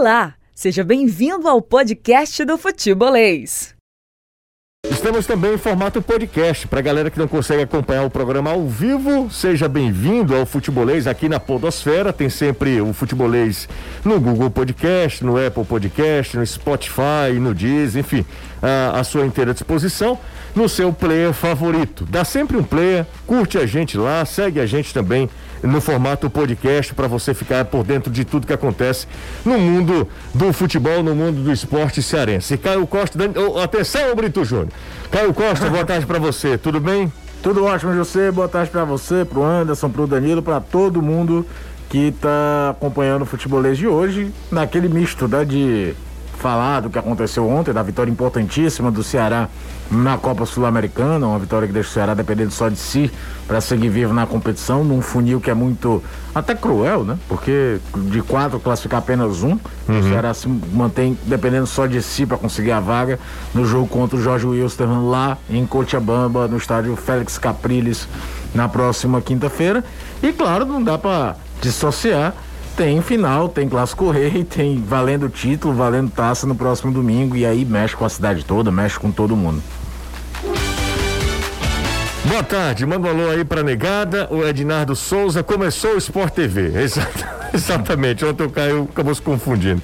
Olá, seja bem-vindo ao podcast do Futebolês. Estamos também em formato podcast. Para a galera que não consegue acompanhar o programa ao vivo, seja bem-vindo ao Futebolês aqui na Podosfera. Tem sempre o Futebolês no Google Podcast, no Apple Podcast, no Spotify, no Deezer, enfim, à, sua inteira disposição no seu player favorito. Dá sempre um player, curte a gente lá, segue a gente também no formato podcast para você ficar por dentro de tudo que acontece no mundo do futebol, no mundo do esporte cearense. Caio Costa, oh, atenção, Brito Júnior. Caio Costa, boa tarde para você, tudo bem? Tudo ótimo, José. Boa tarde para você, pro Anderson, pro Danilo, para todo mundo que está acompanhando o futebolês de hoje, naquele misto né, de falar do que aconteceu ontem, da vitória importantíssima do Ceará na Copa Sul-Americana, uma vitória que deixa o Ceará dependendo só de si para seguir vivo na competição, num funil que é muito até cruel, né? Porque de quatro classificar apenas um, uhum. o Ceará se mantém dependendo só de si para conseguir a vaga no jogo contra o Jorge Wilstermann lá em Cochabamba, no estádio Félix Capriles, na próxima quinta-feira. E claro, não dá para dissociar tem final, tem clássico rei, tem valendo título, valendo taça no próximo domingo e aí mexe com a cidade toda, mexe com todo mundo. Boa tarde, manda um alô aí pra negada, o Ednardo Souza, começou o Sport TV, exato. Exatamente, ontem o Caio acabou se confundindo.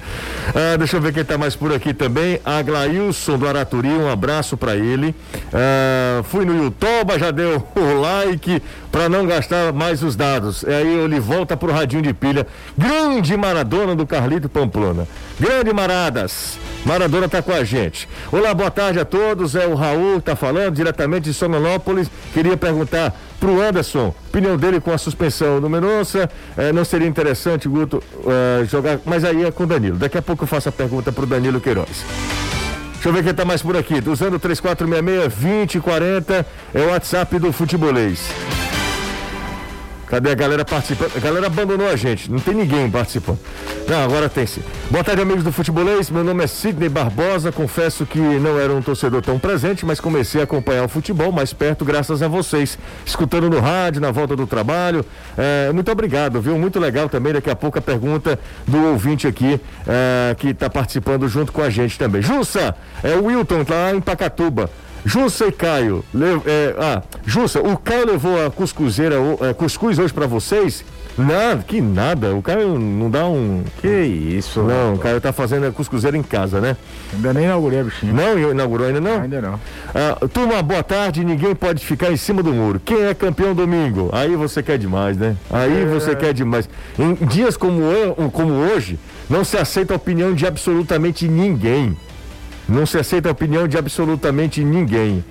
Ah, deixa eu ver quem está mais por aqui também. A Glailson do Araturi, um abraço para ele. Ah, fui no YouTube, já deu o like para não gastar mais os dados. E aí ele volta pro radinho de pilha. Grande Maradona do Carlito Pamplona. Grande Maradas. Maradona está com a gente. Olá, boa tarde a todos. É o Raul, tá falando diretamente de Sonolópolis. Queria perguntar pro Anderson, opinião dele com a suspensão do Mendonça. Eh, não seria interessante, Guto, eh, jogar. Mas aí é com o Danilo. Daqui a pouco eu faço a pergunta pro Danilo Queiroz. Deixa eu ver quem tá mais por aqui. Usando 3466 2040 é o WhatsApp do Futebolês. Cadê a galera participando? A galera abandonou a gente, não tem ninguém participando. Não, agora tem sim. Boa tarde, amigos do Futebolês. Meu nome é Sidney Barbosa. Confesso que não era um torcedor tão presente, mas comecei a acompanhar o futebol mais perto graças a vocês. Escutando no rádio, na volta do trabalho. É, muito obrigado, viu? Muito legal também. Daqui a pouco a pergunta do ouvinte aqui é, que está participando junto com a gente também. Jussa, é o Wilton, lá em Pacatuba. Jussa e Caio, le, é, ah, Jussa, o Caio levou a cuscuzeira, é, cuscuz hoje para vocês? Nada, que nada. O Caio não dá um. Que isso, Não, o Caio tá fazendo a cuscuzeira em casa, né? Ainda nem inaugurei a bichinha. Não, inaugurou ainda não? Ainda não. Ah, turma, boa tarde. Ninguém pode ficar em cima do muro. Quem é campeão domingo? Aí você quer demais, né? Aí é... você quer demais. Em dias como, eu, como hoje, não se aceita a opinião de absolutamente ninguém. Não se aceita a opinião de absolutamente ninguém.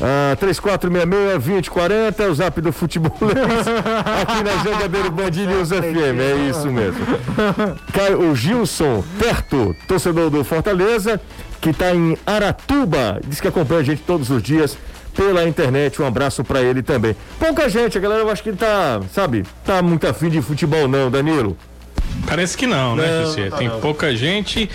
Ah, 3466-2040 é o zap do futebol aqui na Jangadeiro Band News FM, é isso mesmo. Caio, o Gilson Perto, torcedor do Fortaleza, que está em Aratuba, diz que acompanha a gente todos os dias pela internet. Um abraço para ele também. Pouca gente, a galera eu acho que tá, sabe, tá muito afim de futebol não, Danilo. Parece que não, né, José? Tá Tem não. pouca gente.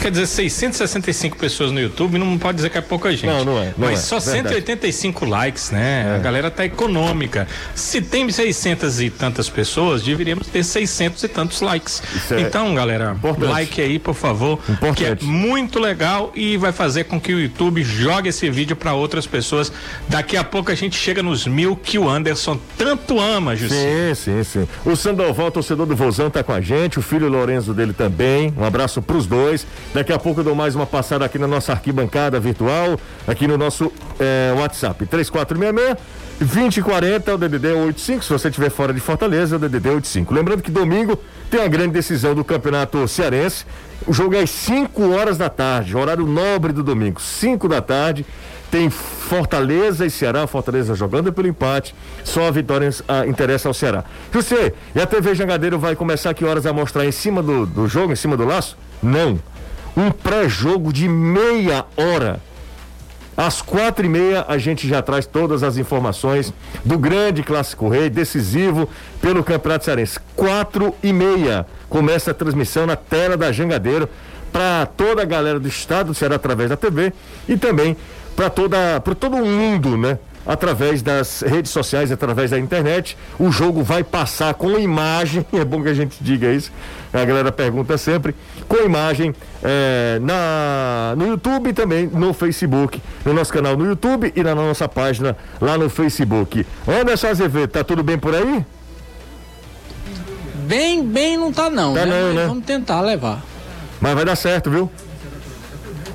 Quer dizer, 665 pessoas no YouTube não pode dizer que é pouca gente. Não, não é. Não mas é, só verdade. 185 likes, né? É. A galera tá econômica. Se tem 600 e tantas pessoas, deveríamos ter 600 e tantos likes. É então, galera, importante. like aí, por favor, importante. que é muito legal e vai fazer com que o YouTube jogue esse vídeo para outras pessoas. Daqui a pouco a gente chega nos mil que o Anderson tanto ama, Jussi. Sim, sim, sim. O Sandoval, torcedor do Vozão, tá com a gente, o filho Lorenzo dele também. Um abraço pros dois. Daqui a pouco eu dou mais uma passada aqui na nossa arquibancada virtual, aqui no nosso é, WhatsApp. 3466 2040 é o DDD 85. Se você estiver fora de Fortaleza, é o DDD 85. Lembrando que domingo tem a grande decisão do Campeonato Cearense. O jogo é às 5 horas da tarde, horário nobre do domingo, 5 da tarde. Tem Fortaleza e Ceará, Fortaleza jogando pelo empate, só a vitória ah, interessa ao Ceará. José, e a TV Jangadeiro vai começar que horas a mostrar em cima do, do jogo, em cima do laço? Não um pré-jogo de meia hora. Às quatro e meia a gente já traz todas as informações do grande clássico rei, decisivo pelo Campeonato Cearense. Quatro e meia começa a transmissão na tela da Jangadeiro para toda a galera do estado do Ceará através da TV e também para toda para todo mundo, né? Através das redes sociais, através da internet. O jogo vai passar com imagem, é bom que a gente diga isso, a galera pergunta sempre, com imagem é, na, no YouTube e também no Facebook, no nosso canal no YouTube e na nossa página lá no Facebook. Anderson Azevedo, tá tudo bem por aí? Bem, bem não tá não, tá né? Não, né? Vamos tentar levar. Mas vai dar certo, viu?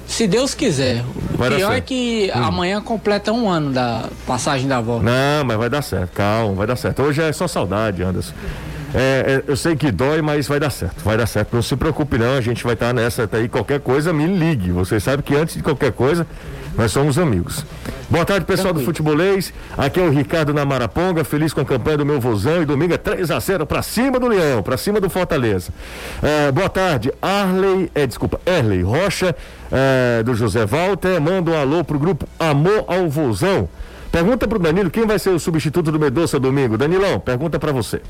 Se Deus quiser. O vai pior é que hum. amanhã completa um ano da passagem da volta. Não, mas vai dar certo, calma, vai dar certo. Hoje é só saudade, Anderson. É, é, eu sei que dói, mas vai dar certo, vai dar certo. Não se preocupe não, a gente vai estar tá nessa tá aí. Qualquer coisa, me ligue. Você sabe que antes de qualquer coisa, nós somos amigos. Boa tarde, pessoal do Futebolês. Aqui é o Ricardo na Maraponga, feliz com a campanha do meu vozão e domingo é 3 a 0 para cima do Leão, para cima do Fortaleza. É, boa tarde, Arley, é, desculpa, Erley Rocha, é, do José Walter, manda um alô pro grupo Amor ao Vozão. Pergunta pro Danilo quem vai ser o substituto do Medoça domingo. Danilão, pergunta para você.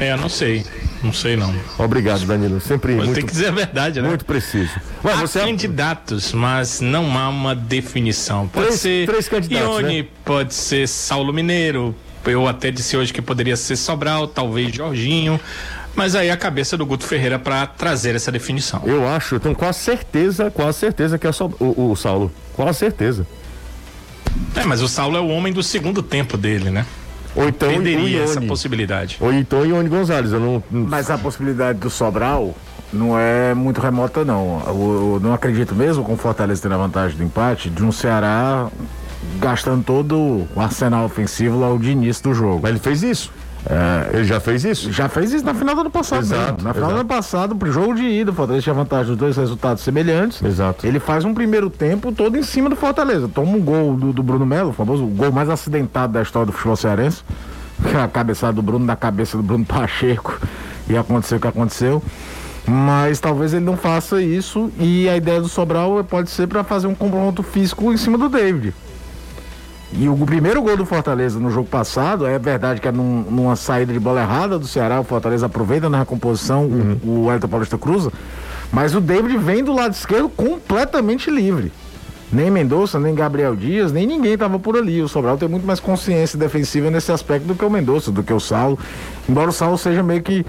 É, não sei. Não sei não. Obrigado, Danilo. Sempre mas muito, tem que dizer a verdade, né? Muito preciso. Mas há você é candidatos, mas não há uma definição. Pode três, ser três candidatos, Ione, né? pode ser Saulo Mineiro. Eu até disse hoje que poderia ser Sobral, talvez Jorginho. Mas aí a cabeça do Guto Ferreira para trazer essa definição. Eu acho, eu tenho quase certeza, quase certeza que é só o, o Saulo. Quase certeza. É, mas o Saulo é o homem do segundo tempo dele, né? Ou então Perderia essa possibilidade. Ou então Ione Gonzalez. Eu não... Mas a possibilidade do Sobral não é muito remota, não. Eu, eu não acredito mesmo com o Fortaleza tendo a vantagem do empate de um Ceará gastando todo o arsenal ofensivo logo de início do jogo. Mas ele fez isso. É, ele já fez isso? Já fez isso na final do ano passado. Exato, mesmo. Na final exato. do ano passado, pro jogo de ida, o Fortaleza tinha vantagem dos dois resultados semelhantes. Exato. Ele faz um primeiro tempo todo em cima do Fortaleza. Toma um gol do, do Bruno Melo, o famoso gol mais acidentado da história do futebol cearense. É a cabeçada do Bruno da cabeça do Bruno Pacheco. E aconteceu o que aconteceu. Mas talvez ele não faça isso. E a ideia do Sobral pode ser para fazer um confronto físico em cima do David. E o primeiro gol do Fortaleza no jogo passado, é verdade que é num, numa saída de bola errada do Ceará, o Fortaleza aproveita na recomposição, uhum. o, o Elton Paulista cruza, mas o David vem do lado esquerdo completamente livre. Nem Mendonça, nem Gabriel Dias, nem ninguém estava por ali. O Sobral tem muito mais consciência defensiva nesse aspecto do que o Mendonça, do que o Saulo. Embora o Saulo seja meio que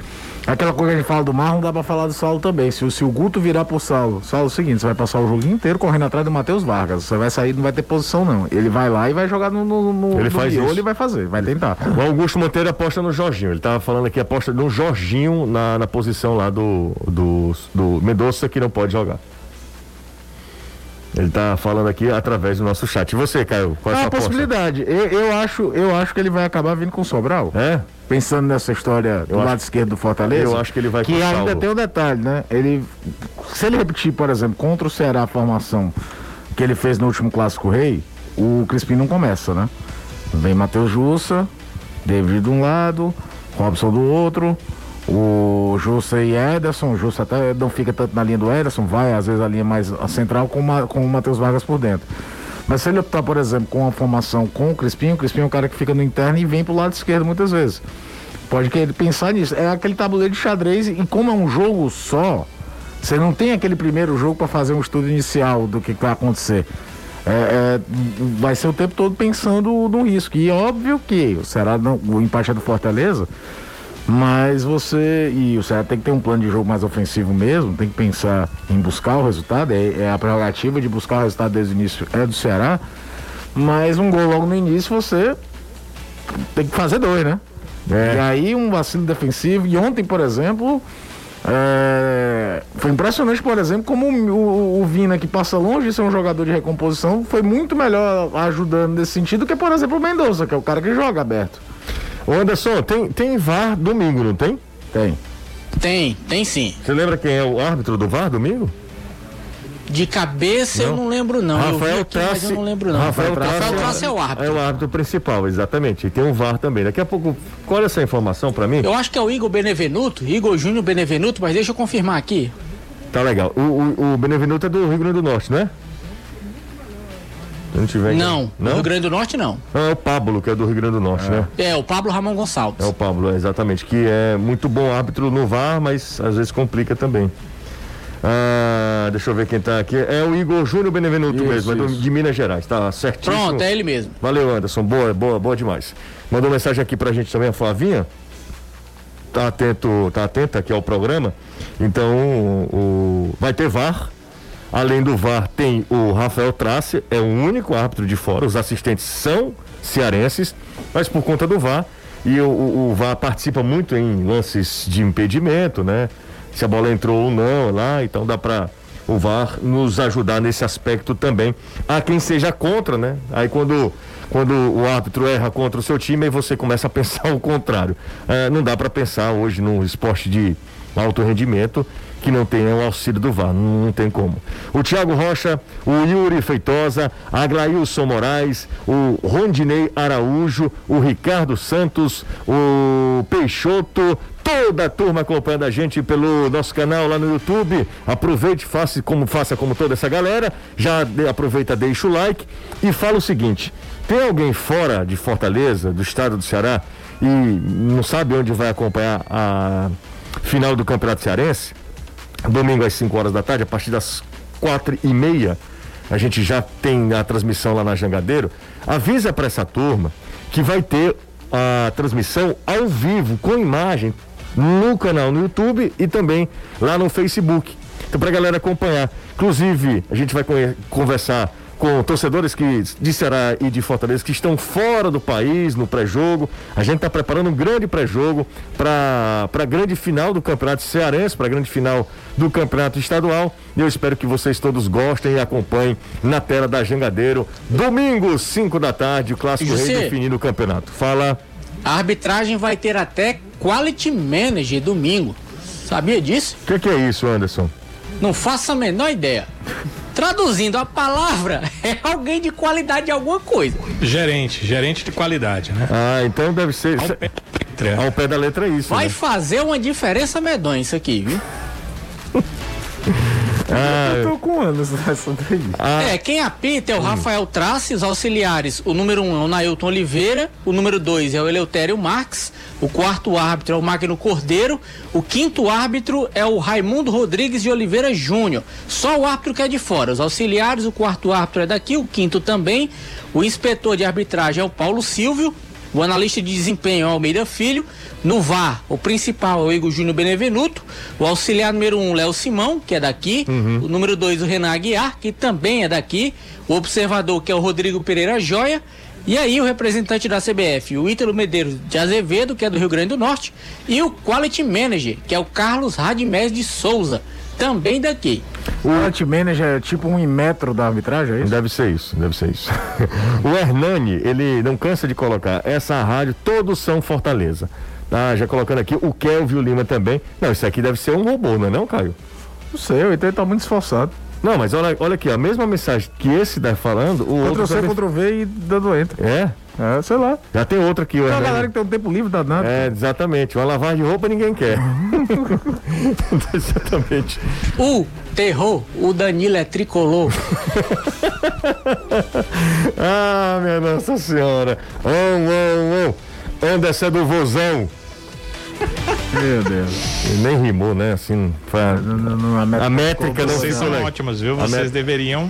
Aquela coisa que a gente fala do Marlon, dá pra falar do Saulo também. Se, se o Guto virar pro Saulo, Saulo é o seguinte, você vai passar o jogo inteiro correndo atrás do Matheus Vargas. Você vai sair, não vai ter posição, não. Ele vai lá e vai jogar no, no, no, ele no faz miolo, ele vai fazer, vai tentar. O Augusto Monteiro aposta no Jorginho. Ele tava falando aqui, aposta no Jorginho na, na posição lá do, do, do Mendonça que não pode jogar. Ele está falando aqui através do nosso chat. E você, Caio? Qual é a ah, possibilidade. Eu, eu, acho, eu acho que ele vai acabar vindo com o Sobral. É? Pensando nessa história do eu lado acho, esquerdo do Fortaleza. Eu acho que ele vai Que ainda salvo. tem um detalhe, né? Ele, se ele repetir, por exemplo, contra o Ceará a formação que ele fez no último Clássico Rei, o Crispim não começa, né? Vem Matheus Jussa, David de um lado, Robson do outro, o Jussa e Ederson, o Jussa até não fica tanto na linha do Ederson, vai às vezes a linha mais central com, uma, com o Matheus Vargas por dentro. Mas se ele optar, por exemplo, com uma formação com o Crispim, o Crispim é um cara que fica no interno e vem pro lado esquerdo muitas vezes. Pode querer pensar nisso. É aquele tabuleiro de xadrez e como é um jogo só, você não tem aquele primeiro jogo para fazer um estudo inicial do que vai acontecer. É, é, vai ser o tempo todo pensando no risco. E óbvio que será o empate é do Fortaleza mas você. E o Ceará tem que ter um plano de jogo mais ofensivo mesmo, tem que pensar em buscar o resultado. É, é a prerrogativa de buscar o resultado desde o início é do Ceará. Mas um gol logo no início você tem que fazer dois, né? É. E aí um vacilo defensivo. E ontem, por exemplo, é... foi impressionante, por exemplo, como o, o, o, Vina, que passa longe de ser um jogador de recomposição, foi muito melhor ajudando nesse sentido que, por exemplo, o Mendonça, que é o cara que joga aberto. Ô Anderson, tem, tem VAR domingo, não tem? Tem. Tem, tem sim. Você lembra quem é o árbitro do VAR domingo? De cabeça não. eu não lembro não. Rafael aqui, Mas eu não lembro não. Rafael Trace é o árbitro. É o árbitro principal, exatamente. E tem um VAR também. Daqui a pouco, qual é essa informação para mim? Eu acho que é o Igor Benevenuto, Igor Júnior Benevenuto, mas deixa eu confirmar aqui. Tá legal. O, o, o Benevenuto é do Rio Grande do Norte, né? Não, tiver não, não, Rio Grande do Norte não. Ah, é o Pablo, que é do Rio Grande do Norte, é. né? É, o Pablo Ramon Gonçalves. É o Pablo, exatamente, que é muito bom árbitro no VAR, mas às vezes complica também. Ah, deixa eu ver quem tá aqui. É o Igor Júnior Benevenuto isso, mesmo, é de Minas Gerais. Tá certinho. Pronto, é ele mesmo. Valeu, Anderson. Boa, boa, boa demais. Mandou mensagem aqui pra gente também, a Flavinha. Tá atento, tá atenta aqui ao programa. Então, o, vai ter VAR. Além do VAR, tem o Rafael Trace, é o único árbitro de fora. Os assistentes são cearenses, mas por conta do VAR. E o, o, o VAR participa muito em lances de impedimento, né? se a bola entrou ou não lá, então dá para o VAR nos ajudar nesse aspecto também. Há quem seja contra, né? Aí quando, quando o árbitro erra contra o seu time, aí você começa a pensar o contrário. É, não dá para pensar hoje num esporte de alto rendimento que não tenha o auxílio do VAR, não, não tem como. O Thiago Rocha, o Yuri Feitosa, a Glailson Moraes, o Rondinei Araújo, o Ricardo Santos, o Peixoto, toda a turma acompanhando a gente pelo nosso canal lá no YouTube. Aproveite, faça como, faça como toda essa galera. Já de, aproveita, deixa o like e fala o seguinte: tem alguém fora de Fortaleza, do estado do Ceará, e não sabe onde vai acompanhar a final do Campeonato Cearense? Domingo às 5 horas da tarde, a partir das quatro e meia. A gente já tem a transmissão lá na Jangadeiro. Avisa para essa turma que vai ter a transmissão ao vivo, com imagem, no canal no YouTube e também lá no Facebook. Então, para a galera acompanhar. Inclusive, a gente vai conversar com torcedores que de Ceará e de Fortaleza que estão fora do país no pré-jogo. A gente está preparando um grande pré-jogo para a grande final do Campeonato Cearense, para a grande final do Campeonato Estadual. E eu espero que vocês todos gostem e acompanhem na tela da Jangadeiro. Domingo, 5 da tarde, o Clássico Rei definindo o campeonato. Fala. A arbitragem vai ter até Quality Manager domingo. Sabia disso? O que, que, é isso, Anderson? Não faço a menor ideia. Traduzindo a palavra, é alguém de qualidade de alguma coisa. Gerente, gerente de qualidade, né? Ah, então deve ser. Ao pé, ao pé da letra é isso. Vai né? fazer uma diferença medonha isso aqui, viu? Ah, eu tô com anos nessa daí. Ah. É, quem apita é o Rafael Trace, os auxiliares. O número um é o Nailton Oliveira, o número dois é o Eleutério Marques, o quarto árbitro é o Magno Cordeiro, o quinto árbitro é o Raimundo Rodrigues de Oliveira Júnior. Só o árbitro que é de fora. Os auxiliares, o quarto árbitro é daqui, o quinto também. O inspetor de arbitragem é o Paulo Silvio, o analista de desempenho é o Almeida Filho. No VAR, o principal é o Igor Júnior Benevenuto. O auxiliar número um, Léo Simão, que é daqui. Uhum. O número dois, o Renan Aguiar, que também é daqui. O observador, que é o Rodrigo Pereira Joia. E aí o representante da CBF, o Ítalo Medeiros de Azevedo, que é do Rio Grande do Norte, e o Quality Manager, que é o Carlos Radimés de Souza, também daqui. O Quality Manager é tipo um metro da arbitragem, é isso? Deve ser isso, deve ser isso. o Hernani, ele não cansa de colocar essa rádio, todos são Fortaleza. Ah, já colocando aqui o Kelvin Lima também. Não, isso aqui deve ser um robô, não é não, Caio? Não sei, então ele tá muito esforçado. Não, mas olha, olha aqui, a mesma mensagem que esse tá falando, o Ctrl outro. C, também... Ctrl V e dando enter. É? É, sei lá. Já tem outra aqui, Tem uma galera que tem um tempo livre danado. É, exatamente. Uma lavagem de roupa ninguém quer. exatamente. O terror, o Danilo é tricolor. ah, minha Nossa Senhora. Oh, oh, oh. Anderson é do Vozão. Meu Deus. Nem rimou, né? Assim, foi a, não, não, não, a métrica, a métrica não Vocês são ótimas, viu? Vocês deveriam,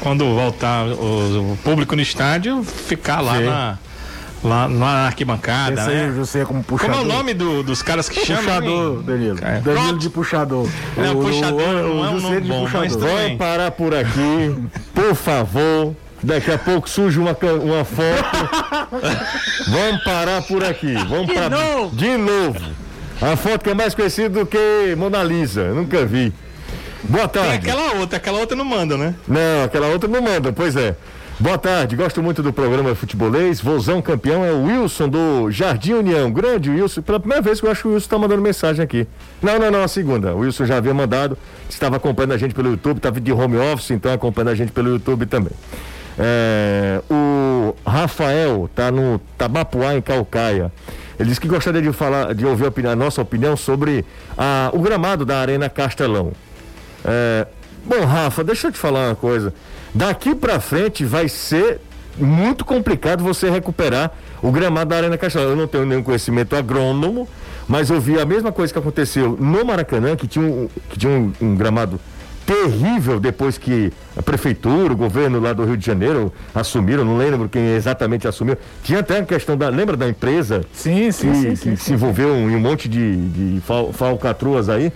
quando voltar o, o, público no estádio, ficar lá Sim. na. Lá na arquibancada, Esse né? Você é como puxador. Como é o nome do, dos caras que chamam? Puxador, Danilo. É. Danilo de puxador. Não, o, puxador o, não é um nome bom, mas Vamos parar por aqui, por favor. Daqui a pouco surge uma, uma foto. Vamos parar por aqui. Vamos de pra... novo. De novo. A foto que é mais conhecida do que Mona Lisa. Nunca vi. Boa tarde. Tem aquela outra, aquela outra não manda, né? Não, aquela outra não manda, pois é. Boa tarde, gosto muito do programa Futebolês. Vozão campeão é o Wilson do Jardim União. Grande Wilson. Pela primeira vez que eu acho que o Wilson está mandando mensagem aqui. Não, não, não, a segunda. O Wilson já havia mandado. Estava acompanhando a gente pelo YouTube, estava de home office, então acompanhando a gente pelo YouTube também. É, o Rafael está no Tabapuá, em Calcaia. Ele disse que gostaria de falar, de ouvir a, opinião, a nossa opinião sobre a, o gramado da Arena Castelão. É, bom, Rafa, deixa eu te falar uma coisa. Daqui para frente vai ser muito complicado você recuperar o gramado da Arena Castelão. Eu não tenho nenhum conhecimento agrônomo, Mas eu vi a mesma coisa que aconteceu no Maracanã, que tinha um, que tinha um, um gramado terrível depois que a prefeitura, o governo lá do Rio de Janeiro assumiram, não lembro quem exatamente assumiu. Tinha até a questão da, lembra da empresa? Sim, sim, que, sim, que sim, se envolveu em um monte de, de fal, falcatruas aí.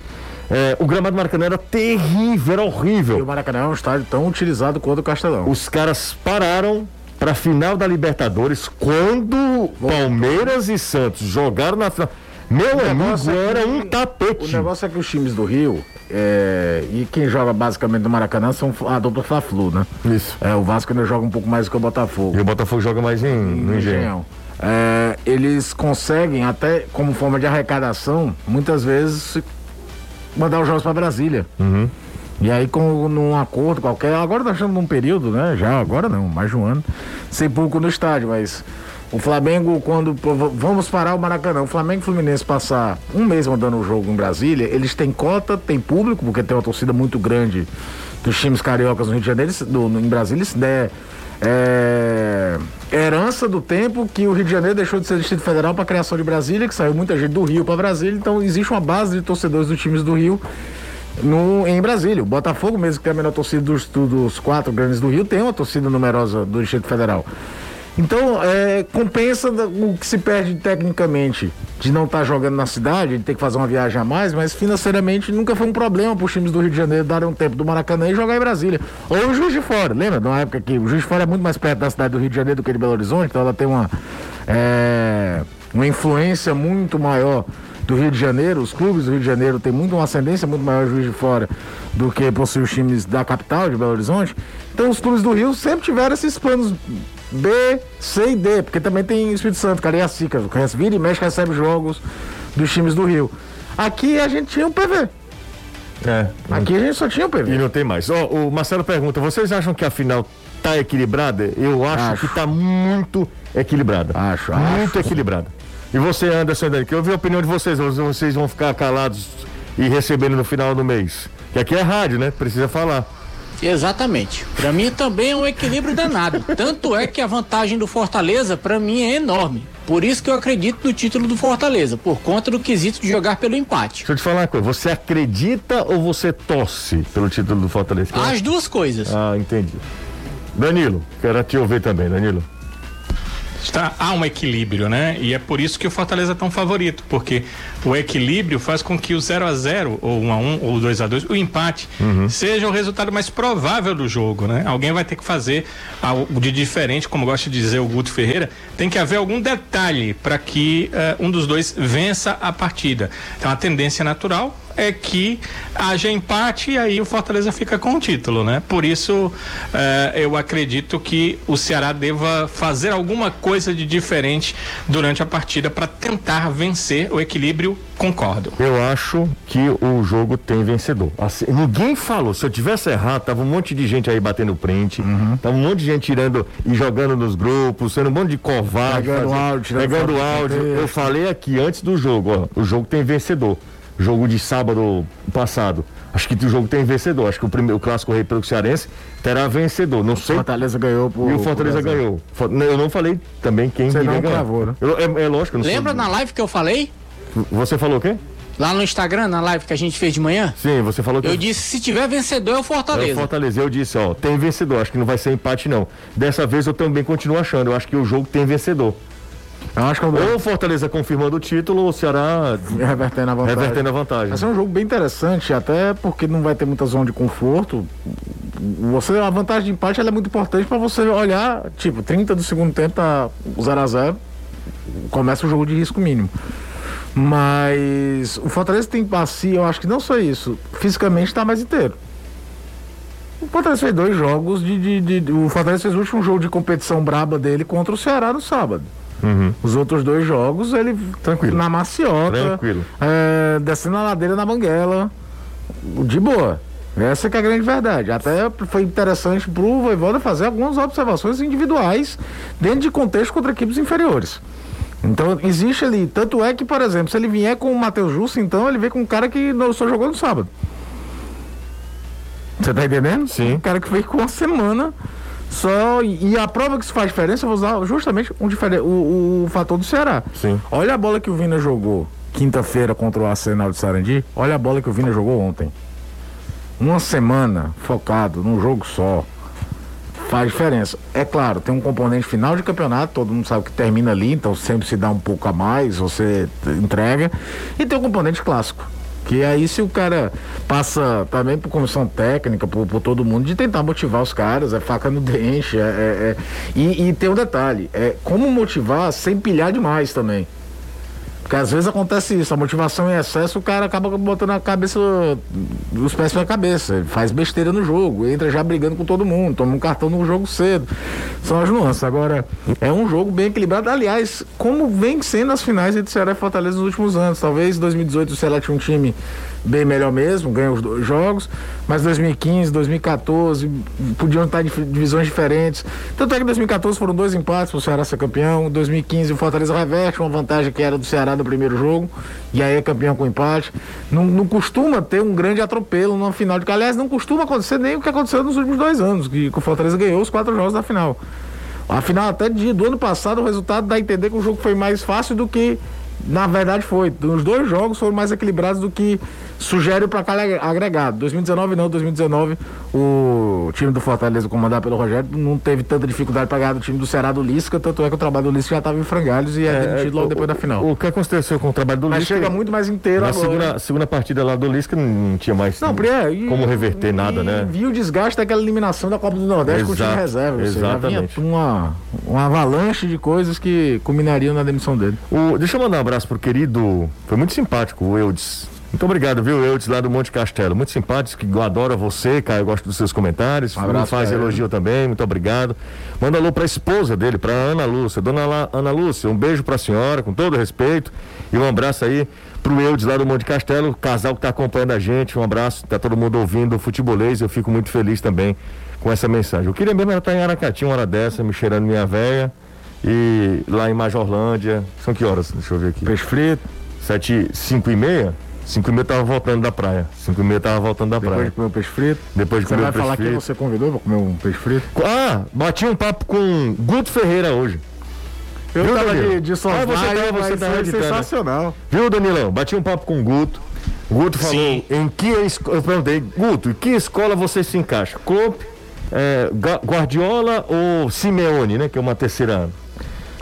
É, o gramado do Maracanã era terrível, era horrível. E o Maracanã é um estádio tão utilizado quanto o Castelão. Os caras pararam para a final da Libertadores quando Palmeiras e Santos jogaram na final. Meu O amigo, é era um O tapete. negócio é que os times do Rio, é, e quem joga basicamente no Maracanã são a dupla Fla-Flu, né? Isso. É, o Vasco ainda joga um pouco mais do que o Botafogo. E o Botafogo joga mais em, no. Engenhão. É, eles conseguem, até como forma de arrecadação, muitas vezes mandar os jogos para Brasília. Uhum. E aí, com num acordo qualquer, agora nós estamos num período, né? Já agora não, mais de um ano, sem público no estádio, mas o Flamengo, quando vamos parar o Maracanã, o Flamengo e o Fluminense passar um mês mandando o jogo em Brasília, eles têm cota, tem público, porque tem uma torcida muito grande dos times cariocas no Rio de Janeiro, do- no- em Brasília, isso é, é herança do tempo que o Rio de Janeiro deixou de ser Distrito Federal para a criação de Brasília, que saiu muita gente do Rio para Brasília, então existe uma base de torcedores dos times do Rio no, em Brasília. O Botafogo, mesmo que tem a menor torcida dos, dos quatro grandes do Rio, tem uma torcida numerosa do Distrito Federal. Então, é, compensa o que se perde tecnicamente de não estar jogando na cidade, de ter que fazer uma viagem a mais, mas financeiramente nunca foi um problema para os times do Rio de Janeiro darem um tempo do Maracanã e jogar em Brasília. Ou o Juiz de Fora, lembra? Na época que o Juiz de Fora é muito mais perto da cidade do Rio de Janeiro do que de Belo Horizonte, então ela tem uma, é, uma influência muito maior do Rio de Janeiro, os clubes do Rio de Janeiro têm muito uma ascendência muito maior Juiz de Fora do que possui os times da capital, de Belo Horizonte. Então os clubes do Rio sempre tiveram esses planos B, C e D, porque também tem Espírito Santo, Cariacica, vira e mexe recebe jogos dos times do Rio. Aqui a gente tinha um PV. É. Aqui a gente só tinha um E PV. não tem mais. Ó, o Marcelo pergunta: vocês acham que a final tá equilibrada? Eu acho, Acho. que tá muito equilibrada. Acho, Muito acho. equilibrada. E você, Anderson, que eu vi a opinião de vocês. Vocês vão ficar calados e recebendo no final do mês. Que aqui é rádio, né? Precisa falar. Exatamente. Para mim também é um equilíbrio danado. Tanto é que a vantagem do Fortaleza, para mim, é enorme. Por isso que eu acredito no título do Fortaleza, por conta do quesito de jogar pelo empate. Deixa eu te falar uma coisa. Você acredita ou você torce pelo título do Fortaleza? As duas coisas. Ah, entendi. Danilo, quero te ouvir também, Danilo. Está, há um equilíbrio, né? E é por isso que o Fortaleza é tão favorito, porque o equilíbrio faz com que o 0 a 0 ou 1 a 1 ou 2 a 2 o empate, seja o resultado mais provável do jogo, né? Alguém vai ter que fazer algo de diferente, como gosta de dizer o Guto Ferreira, tem que haver algum detalhe para que eh, um dos dois vença a partida. Então a tendência natural é que haja empate e aí o Fortaleza fica com o título, né? Por isso eh, eu acredito que o Ceará deva fazer alguma coisa de diferente durante a partida para tentar vencer o equilíbrio. Concordo. Eu acho que o jogo tem vencedor. Assim, ninguém falou. Se eu tivesse errado, tava um monte de gente aí batendo print, tava um monte de gente tirando e jogando nos grupos, sendo um monte de covarde. Pegando áudio, tirando pegando áudio. Eu falei aqui antes do jogo, ó, o jogo tem vencedor. Jogo de sábado passado. Acho que o jogo tem vencedor. Acho que o primeiro o clássico rei pelo Cearense terá vencedor. Não sei. Fortaleza ganhou por. E o Fortaleza por ganhou. Não, Eu não falei também quem Você iria não ganhar. cravou, né? Eu- é, é lógico, não Lembra sou- na live que eu falei? Você falou o quê? Lá no Instagram, na live que a gente fez de manhã? Sim, você falou que Eu disse: se tiver vencedor é o É o Fortaleza. Fortaleza. Eu disse, ó, tem vencedor. Acho que não vai ser empate, não. Dessa vez eu também continuo achando. Eu acho que o jogo tem vencedor. Eu acho que é Ou o Fortaleza confirmando o título, ou o Ceará revertendo a vantagem. revertendo a vantagem. Vai ser um jogo bem interessante, até porque não vai ter muita zona de conforto. Você, a vantagem de empate é muito importante para você olhar, tipo, 30 do segundo tempo tá 0 a 0 começa o jogo de risco mínimo. Mas o Fortaleza tem bacia, eu acho que não só isso, fisicamente está mais inteiro. O Fortaleza fez dois jogos de, de- de- O Fortaleza fez o último jogo de competição braba dele contra o Ceará no sábado. Os outros dois jogos, ele Tranquilo. na maciota, Tranquilo. é, descendo a ladeira na banguela, de boa. Essa que é a grande verdade. Até foi interessante pro Voivoda fazer algumas observações individuais dentro de contexto contra equipes inferiores. Então existe ali, tanto é que, por exemplo, se ele vier com o Matheus Justo, então ele vem com um cara que não só jogou no sábado. Você tá entendendo? Sim. Um cara que veio com uma semana só. E a prova que isso faz diferença, eu vou usar justamente um difere- o, o fator do Ceará. Sim. Olha a bola que o Vina jogou quinta-feira contra o Arsenal de Sarandi, olha a bola que o Vina jogou ontem. Uma semana focado num jogo só faz diferença. É claro, tem um componente final de campeonato, todo mundo sabe que termina ali, então sempre se dá um pouco a mais, você entrega. E tem o um componente clássico. Que aí se o cara passa também por comissão técnica, por, por, todo mundo, de tentar motivar os caras, é faca no dente, é, é, é e, e tem um detalhe, é como motivar sem pilhar demais também. Porque às vezes acontece isso, a motivação em excesso, o cara acaba botando a cabeça, os pés pela cabeça, faz besteira no jogo, entra já brigando com todo mundo, toma um cartão no jogo cedo. São as nuances. Agora, é um jogo bem equilibrado. Aliás, como vem sendo as finais entre Ceará e Fortaleza nos últimos anos. Talvez 2018 o Ceará tinha um time bem melhor mesmo, ganha os dois jogos, mas 2015, 2014 podiam estar em divisões diferentes. Tanto é que em 2014 foram dois empates para o Ceará ser campeão, em 2015 o Fortaleza reverte uma vantagem que era do Ceará no primeiro jogo, e aí é campeão com empate. Não, não costuma ter um grande atropelo numa final de que, aliás, não costuma acontecer nem o que aconteceu nos últimos dois anos, que, que o Fortaleza ganhou os quatro jogos da final. Afinal, até de, do ano passado, o resultado dá a entender que o jogo foi mais fácil do que na verdade foi. Os dois jogos foram mais equilibrados do que sugere o placar agregado. 2019 não, 2019 o time do Fortaleza comandado pelo Rogério não teve tanta dificuldade para ganhar do time do Ceará do Lisca, tanto é que o trabalho do Lisca já estava em frangalhos e é, é demitido logo o, depois da final. O que aconteceu com o trabalho do Lisca? Mas chega muito mais inteiro na agora. Segunda, segunda partida lá do Lisca não tinha mais não, é, e, como reverter e, nada, e, né? Viu o desgaste daquela eliminação da Copa do Nordeste Exato, com o time reserva. Exatamente. uma, uma avalanche de coisas que culminariam na demissão dele. O, deixa eu mandar um abraço pro querido, foi muito simpático o Eudes muito obrigado, viu, Eudes, lá do Monte Castelo. Muito simpático, que eu adoro você, cara. Eu gosto dos seus comentários. Um abraço, faz elogio também, muito obrigado. Manda alô pra esposa dele, pra Ana Lúcia. Dona La, Ana Lúcia, um beijo pra senhora, com todo respeito. E um abraço aí pro Eudes lá do Monte Castelo, casal que tá acompanhando a gente. Um abraço, tá todo mundo ouvindo o futebolês. Eu fico muito feliz também com essa mensagem. Eu queria mesmo estar em Aracati uma hora dessa, me cheirando minha véia. E lá em Majorlândia. São que horas? Deixa eu ver aqui. Peixe frito. Sete, cinco e meia? 5 e meia tava voltando da praia. 5 e meia tava voltando da Depois praia. Depois de comer um peixe frito. Depois de você comer um peixe frito. Você vai falar quem você convidou pra comer um peixe frito? Ah, bati um papo com Guto Ferreira hoje. Eu Viu, tava de, de sofá, ah, você tava, você tava foi sensacional. Viu, Danilão? Bati um papo com o Guto. Guto falou Sim. em que eu perguntei, Guto, em que escola você se encaixa? Klopp, é, Guardiola ou Simeone, né? Que é uma terceira ano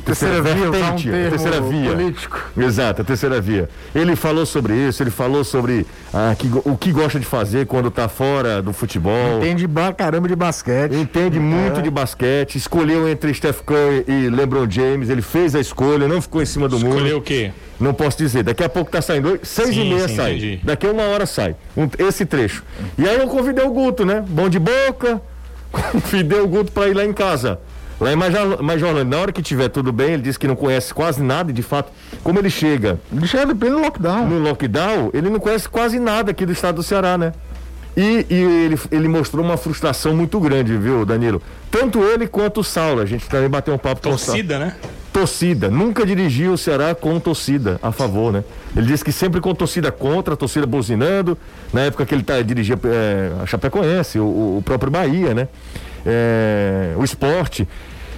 terceira, terceira vertente, um terceira via. Político. Exato, a terceira via. Ele falou sobre isso, ele falou sobre ah, que, o que gosta de fazer quando está fora do futebol. Entende pra caramba de basquete. Entende é. muito de basquete. Escolheu entre Steph Curry e LeBron James. Ele fez a escolha, não ficou em cima do mundo. Escolheu o quê? Não posso dizer. Daqui a pouco tá saindo. Seis sim, e meia sim, sai. Entendi. Daqui a uma hora sai. Um, esse trecho. E aí eu convidei o Guto, né? Bom de boca. Convidei o Guto para ir lá em casa. Lá em Majorlândia, na hora que tiver tudo bem, ele disse que não conhece quase nada e de fato, como ele chega. Ele chega pelo lockdown. No lockdown, ele não conhece quase nada aqui do estado do Ceará, né? E, e, ele, ele mostrou uma frustração muito grande, viu, Danilo? Tanto ele quanto o Saulo. A gente também bateu um papo torcida, com o Torcida, né? Torcida. Nunca dirigiu o Ceará com torcida a favor, né? Ele disse que sempre com torcida contra, torcida buzinando. Na época que ele tá, dirigia é, a Chapecoense, o, o próprio Bahia, né? É, o esporte.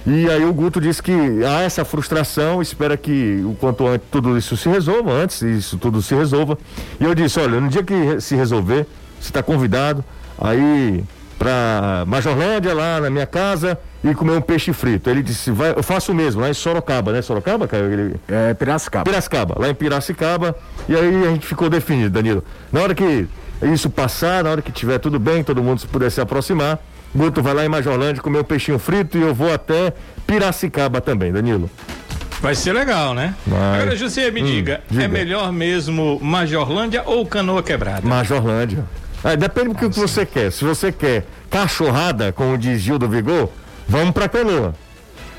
E aí o Guto disse que há essa frustração, espera que o quanto antes tudo isso se resolva, antes isso tudo se resolva. E eu disse, olha, no dia que se resolver, você está convidado aí para Majorlândia, lá na minha casa, e comer um peixe frito. Ele disse, vai, eu faço o mesmo, lá em Sorocaba, né? Sorocaba, Caio? Ele... É, Piracicaba. Piracicaba, lá em Piracicaba. E aí a gente ficou definido, Danilo. Na hora que isso passar, na hora que tiver tudo bem, todo mundo se puder se aproximar, Guto vai lá em Majorlândia comer o um peixinho frito e eu vou até Piracicaba também, Danilo. Vai ser legal, né? Vai. Agora, José, me hum, diga, diga, é melhor mesmo Majorlândia ou Canoa Quebrada? Majorlândia. É, depende do que, que você quer. Se você quer cachorrada, como diz Gil do Vigor, vamos pra Canoa.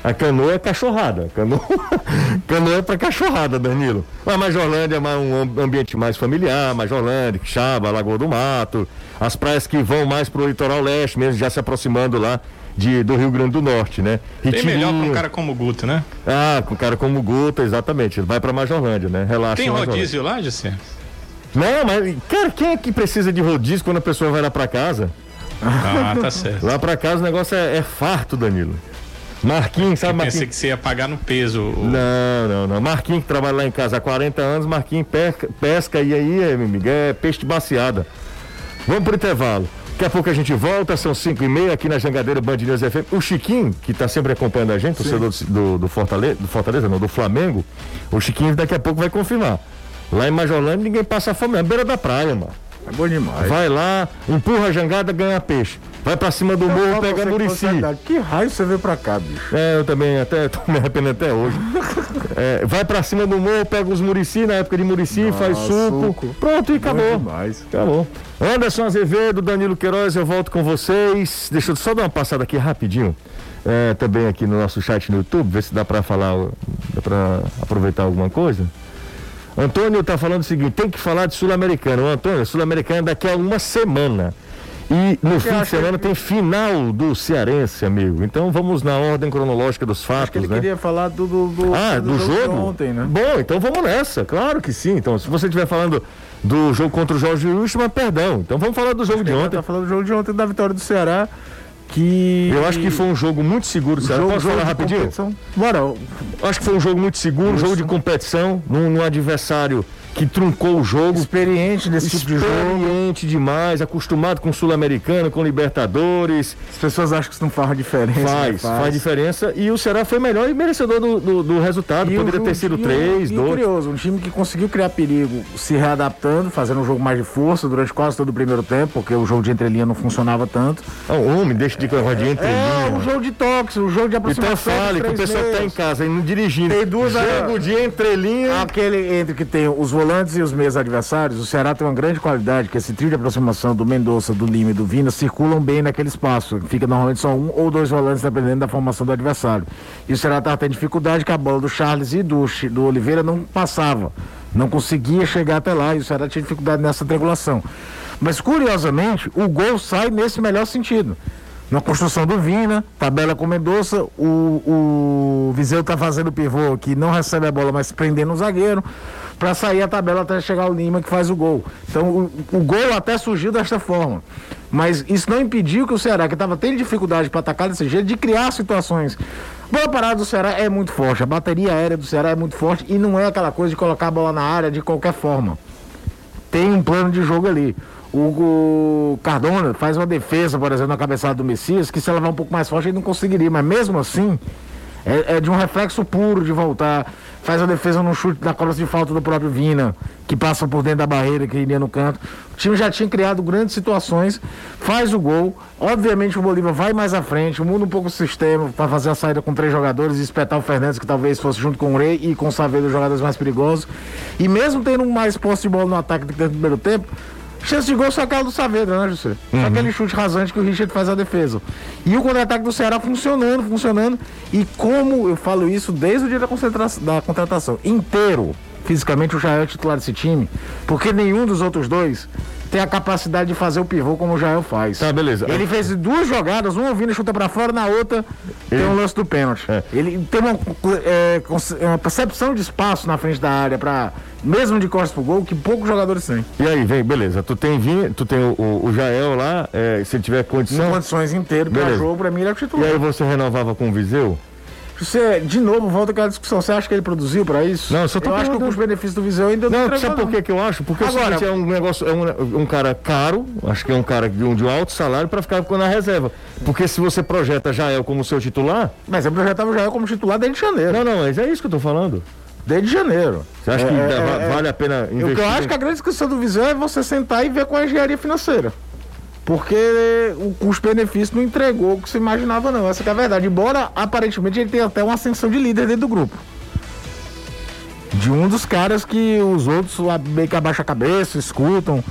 A canoa é cachorrada. Canoa, canoa é pra cachorrada, Danilo. A Majorlândia é um ambiente mais familiar, Majorlândia, Xaba, Lagoa do Mato. As praias que vão mais pro litoral leste, mesmo já se aproximando lá de, do Rio Grande do Norte, né? Tem melhor para um cara como o Guto, né? Ah, com um cara como o Guto, exatamente. Ele vai para Majorlândia, né? Relaxa. Tem rodízio lá, José? Não, mas, cara, quem é que precisa de rodízio quando a pessoa vai lá para casa? Ah, tá certo. Lá para casa o negócio é, é farto, Danilo. Marquinhos, sabe Marquinhos? Pensei que você ia pagar no peso. O... Não, não, não. Marquinhos que trabalha lá em casa há 40 anos, Marquinhos pesca, pesca e aí, é, meu amigo, é peixe de baciada. Vamos pro intervalo. Daqui a pouco a gente volta, são 5 e meia aqui na Jangadeira Band News FM. O Chiquinho, que está sempre acompanhando a gente, torcedor do, do, Fortaleza, do Fortaleza, não, do Flamengo, o Chiquinho daqui a pouco vai confirmar. Lá em Majorlândia ninguém passa fome, é beira da praia, mano. É bom demais. Vai lá, empurra a jangada, ganha peixe. Vai pra cima do morro, pega murici. Que raio você veio pra cá, bicho? É, eu também até tô me arrependendo até hoje. é, vai pra cima do morro, pega os murici, na época de murici, Nossa, faz suco. suco. Pronto, e acabou. Demais. Acabou. Anderson Azevedo, Danilo Queiroz, eu volto com vocês. Deixa eu só dar uma passada aqui rapidinho. É, também aqui no nosso chat no YouTube, ver se dá pra falar, dá pra aproveitar alguma coisa. Antônio está falando o seguinte: tem que falar de Sul-Americano. Antônio, Sul-Americano daqui a uma semana. E no fim de semana que... tem final do Cearense, amigo. Então vamos na ordem cronológica dos fatos. Que ele né? queria falar do, do, do ah, do, do jogo, jogo ontem, né? Bom, então vamos nessa, claro que sim. Então, se você estiver falando do jogo contra o Jorge Wilson, perdão. Então vamos falar do jogo de ontem. Tá falando do jogo de ontem da vitória do Ceará que. Eu acho que foi um jogo muito seguro. Posso jogo falar rapidinho? Competição. Bora. Acho que foi um jogo muito seguro, um jogo de competição, num, num adversário que truncou o jogo. Experiente nesse tipo de jogo. Experiente demais, acostumado com Sul-Americano, com Libertadores. As pessoas acham que isso não faz diferença. Faz, né? faz, faz, diferença. E o Ceará foi melhor e merecedor do, do, do resultado. E Poderia ter sido três, dois. curioso, um time que conseguiu criar perigo se readaptando, fazendo um jogo mais de força durante quase todo o primeiro tempo, porque o jogo de entrelinha não funcionava tanto. Não, homem, deixa de correr de entrelinha. É, um jogo de toques, um jogo de aproximação. Então fale, que o pessoal que tá em casa, indo dirigindo. Tem duas jogo de entrelinha. Aquele entre que tem os volantes volantes e os meios adversários, o Ceará tem uma grande qualidade, que esse trio de aproximação do Mendonça, do Lima e do Vina circulam bem naquele espaço. Fica normalmente só um ou dois volantes, dependendo da formação do adversário. E o Ceará estava tendo dificuldade que a bola do Charles e do, do Oliveira não passava. Não conseguia chegar até lá e o Ceará tinha dificuldade nessa triangulação. Mas curiosamente, o gol sai nesse melhor sentido na construção do Vina, tabela com Mendonça, o, o Viseu está fazendo o pivô que não recebe a bola, mas prendendo o zagueiro para sair a tabela até chegar o Lima que faz o gol. Então o, o gol até surgiu desta forma. Mas isso não impediu que o Ceará, que estava tendo dificuldade para atacar desse jeito, de criar situações. Boa parada do Ceará é muito forte, a bateria aérea do Ceará é muito forte e não é aquela coisa de colocar a bola na área de qualquer forma. Tem um plano de jogo ali. O Cardona faz uma defesa, por exemplo, na cabeçada do Messias, que se ela vai um pouco mais forte ele não conseguiria, mas mesmo assim é, é, de um reflexo puro de voltar. Faz a defesa no chute da cobrança de falta do próprio Vina, que passa por dentro da barreira, que iria no canto. O time já tinha criado grandes situações, faz o gol. Obviamente o Bolívar vai mais à frente, muda um pouco o sistema para fazer a saída com três jogadores e espetar o Fernandes, que talvez fosse junto com o Rei e com o Saveiro, jogadores mais perigosos. E mesmo tendo mais posse de bola no ataque do primeiro tempo, Chance de gol só aquela do Saavedra, né, José? Uhum. Só aquele chute rasante que o Richard faz a defesa. E o contra-ataque do Ceará funcionando, funcionando. E como eu falo isso desde o dia da, da contratação, inteiro, fisicamente o Jael é titular desse time, porque nenhum dos outros dois tem a capacidade de fazer o pivô como o Jael faz. Tá, beleza. Ele fez duas jogadas, uma vindo chuta para fora, na outra tem um lance do pênalti. É. Ele tem uma, é, uma, percepção de espaço na frente da área para mesmo de costas pro gol, que poucos jogadores têm. E aí, vem, beleza. Tu tem vinha, tu tem o, o, o Jael lá, é, se tiver condição. Em condições inteiro para jogo, para mim ele é o titular. E aí você renovava com o Viseu? Você, de novo, volta aquela discussão. Você acha que ele produziu para isso? Não, eu só tô Eu acho que o custo-benefício do Viseu ainda não Não, sabe por que, que eu acho? Porque Agora, o seguinte, é um negócio, é um, um cara caro, acho que é um cara de um, de um alto salário para ficar na reserva. Porque se você projeta Jael como seu titular. Mas eu projetava o Jael como titular desde janeiro. Não, não, mas é isso que eu tô falando. Desde janeiro. Você acha é, que é, vale é, a pena investir? O que eu acho que a grande discussão do Viseu é você sentar e ver com a engenharia financeira. Porque o custo-benefício não entregou o que se imaginava, não. Essa é a verdade. Embora, aparentemente, ele tenha até uma ascensão de líder dentro do grupo. De um dos caras que os outros meio que abaixam a cabeça, escutam.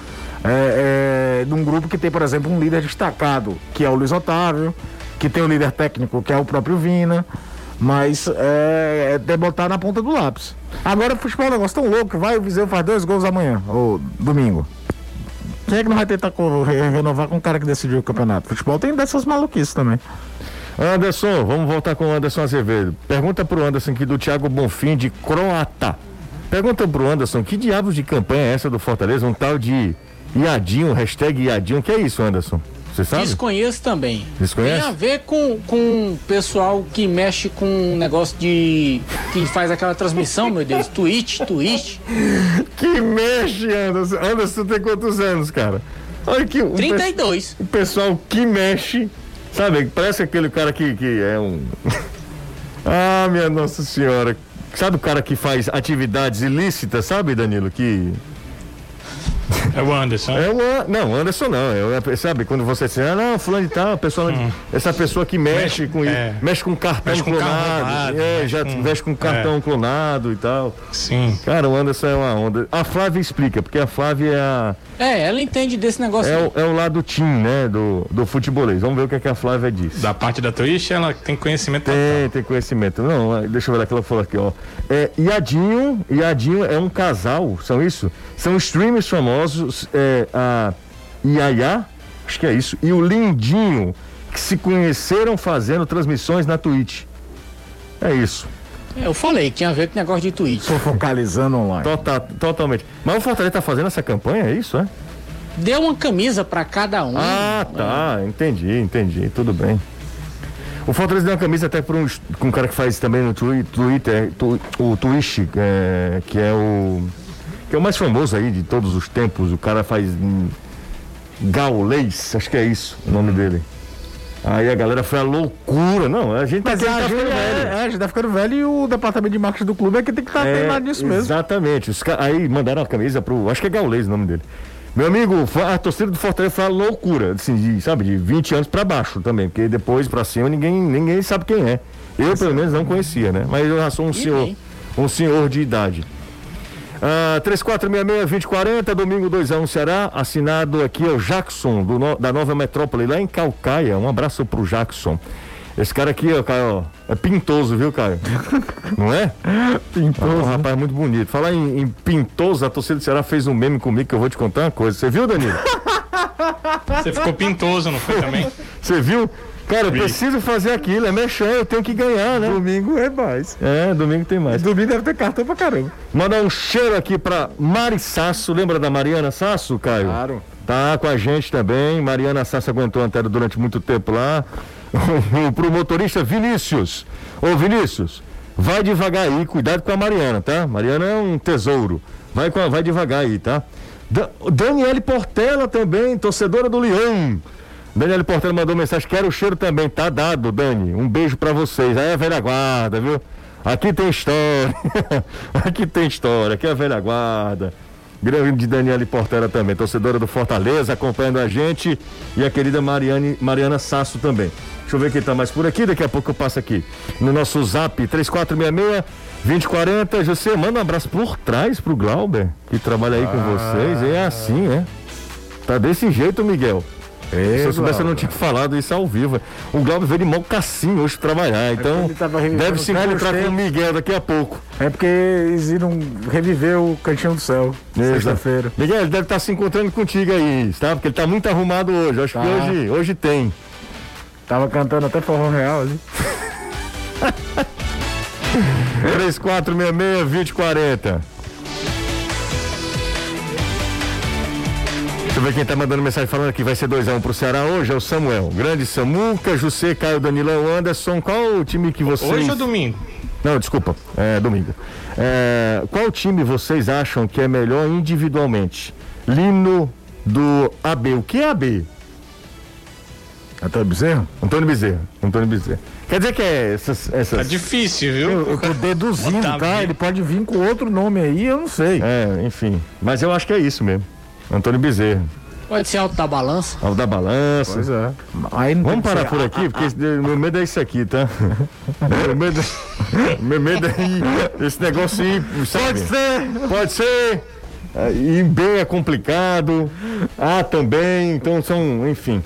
É, é, de um grupo que tem, por exemplo, um líder destacado, que é o Luiz Otávio, que tem o líder técnico, que é o próprio Vina. Mas é, é botar na ponta do lápis. Agora o futebol é um negócio tão louco vai o Viseu faz dois gols amanhã, ou domingo. Quem é que não vai tentar renovar com o cara que decidiu o campeonato? Futebol tem dessas maluquices também. Anderson, vamos voltar com o Anderson Azevedo. Pergunta pro Anderson aqui do Thiago Bonfim de Croata. Pergunta pro Anderson, que diabos de campanha é essa do Fortaleza? Um tal de Iadinho, hashtag Iadinho. Que é isso, Anderson? Você sabe? Desconheço também. Desconhece? Tem a ver com, o pessoal que mexe com um negócio de. que faz aquela transmissão, meu Deus. Twitch, Twitch. Que mexe, Anderson. Anderson, tu tem quantos anos, cara? Olha que. O 32. Pe o pessoal que mexe. Sabe, parece aquele cara que, que é um. ah, minha Nossa Senhora. Sabe o cara que faz atividades ilícitas, sabe, Danilo? Que é o Anderson. É o, não, Anderson não. É, sabe, quando você diz, ah, não, fulano de tal, pessoa, hum. essa pessoa que mexe, mexe com é. mexe com cartão mexe clonado. Com é, já com, mexe com cartão é. clonado e tal. Sim. Cara, o Anderson é uma onda. A Flávia explica, porque a Flávia é a. É, ela entende desse negócio. É, o, é o lado team, né, do, do futebolês. Vamos ver o que, é que a Flávia diz. Da parte da Twitch, ela tem conhecimento Tem, total. tem conhecimento. Não, deixa eu ver lá que ela falou aqui, ó. É, Iadinho, Iadinho é um casal, são isso? São streamers famosos, é, a Iaiá, acho que é isso, e o Lindinho, que se conheceram fazendo transmissões na Twitch. É isso. Eu falei que tinha a ver com negócio de Twitch. Tô focalizando online. Total, totalmente. Mas o Fortaleza tá fazendo essa campanha, é isso, é? Deu uma camisa para cada um. Ah, tá. Entendi, entendi. Tudo bem. O Fortaleza deu uma camisa até para um, um cara que faz também no Twitter, tu, o Twitch, é, que é o. que é o mais famoso aí de todos os tempos. O cara faz. Um, Gaulês, acho que é isso o nome dele. Aí a galera foi a loucura. Não, a gente Mas tá, tá ficando velho. É, é, a gente tá ficando velho e o departamento de marketing do clube é que tem que estar tá é, nisso mesmo. Exatamente. Os, aí mandaram a camisa pro. Acho que é Gaulês o nome dele. Meu amigo, a torcida do Fortaleza foi a loucura, assim, de, sabe, de 20 anos para baixo também, porque depois para cima ninguém, ninguém sabe quem é. Eu, pelo menos, não conhecia, né? Mas eu já sou um senhor, um senhor de idade. Ah, 3466-2040, domingo 2x1 um, Ceará, assinado aqui é o Jackson, do, da Nova Metrópole, lá em Calcaia. Um abraço pro Jackson. Esse cara aqui, ó, Caio, é pintoso, viu, Caio? Não é? Pintoso. Ah, um rapaz muito bonito. Falar em, em, pintoso, a torcida do Ceará fez um meme comigo que eu vou te contar uma coisa. Você viu, Danilo? Você ficou pintoso, não foi também? Você viu? Cara, eu preciso fazer aquilo, é mexer, eu tenho que ganhar, né? Domingo é mais. É, domingo tem mais. Domingo deve ter cartão pra caramba. Mandar um cheiro aqui pra Mari Sasso, lembra da Mariana Sasso, Caio? Claro. Tá com a gente também. Mariana Sasso aguentou a antena durante muito tempo lá. Pro motorista Vinícius. Ô Vinícius, vai devagar aí, cuidado com a Mariana, tá? Mariana é um tesouro. Vai, com a, vai devagar aí, tá? Da, Daniele Portela também, torcedora do Leão. Daniele Portela mandou mensagem, quero o cheiro também, tá dado, Dani. Um beijo para vocês. Aí é a velha guarda, viu? Aqui tem história. aqui tem história, aqui é a velha guarda. Grande Daniele Portela também, torcedora do Fortaleza, acompanhando a gente. E a querida Mariane, Mariana Sasso também. Deixa eu ver quem tá mais por aqui, daqui a pouco eu passo aqui. No nosso zap 3466 2040. José, manda um abraço por trás pro Glauber, que trabalha aí ah. com vocês. É assim, é? Tá desse jeito, Miguel. É, Se eu soubesse, eu não tinha falado isso ao vivo. O Glauber veio de Mocassim hoje trabalhar, então deve se encontrar com o Miguel daqui a pouco. É porque eles iram reviver o Cantinho do Céu, sexta-feira. Miguel, ele deve estar se encontrando contigo aí, tá? Porque ele está muito arrumado hoje, acho tá. que hoje, hoje tem. Tava cantando até forró real ali. 3466 Deixa eu ver quem tá mandando mensagem falando que vai ser 2x1 um pro Ceará hoje, é o Samuel. Grande Samuca, José, Caio, Danilão, Anderson. Qual o time que vocês. Hoje ou domingo? Não, desculpa, é domingo. É, qual time vocês acham que é melhor individualmente? Lino do AB. O que é AB? Antônio Bezerra? Antônio Bezerra. Antônio Bezerra. Quer dizer que é essas. essas... Tá difícil, viu? Eu, eu tô deduzindo, tá? Ele pode vir com outro nome aí, eu não sei. É, enfim. Mas eu acho que é isso mesmo. Antônio Bezerra. Pode ser alto da balança. Alto da balança. Pois é. Aí Vamos parar por aqui, porque esse, meu medo é isso aqui, tá? meu, medo, meu medo é esse negócio aí. Sabe? Pode ser! Pode ser! E B é complicado. A também. Então são, enfim.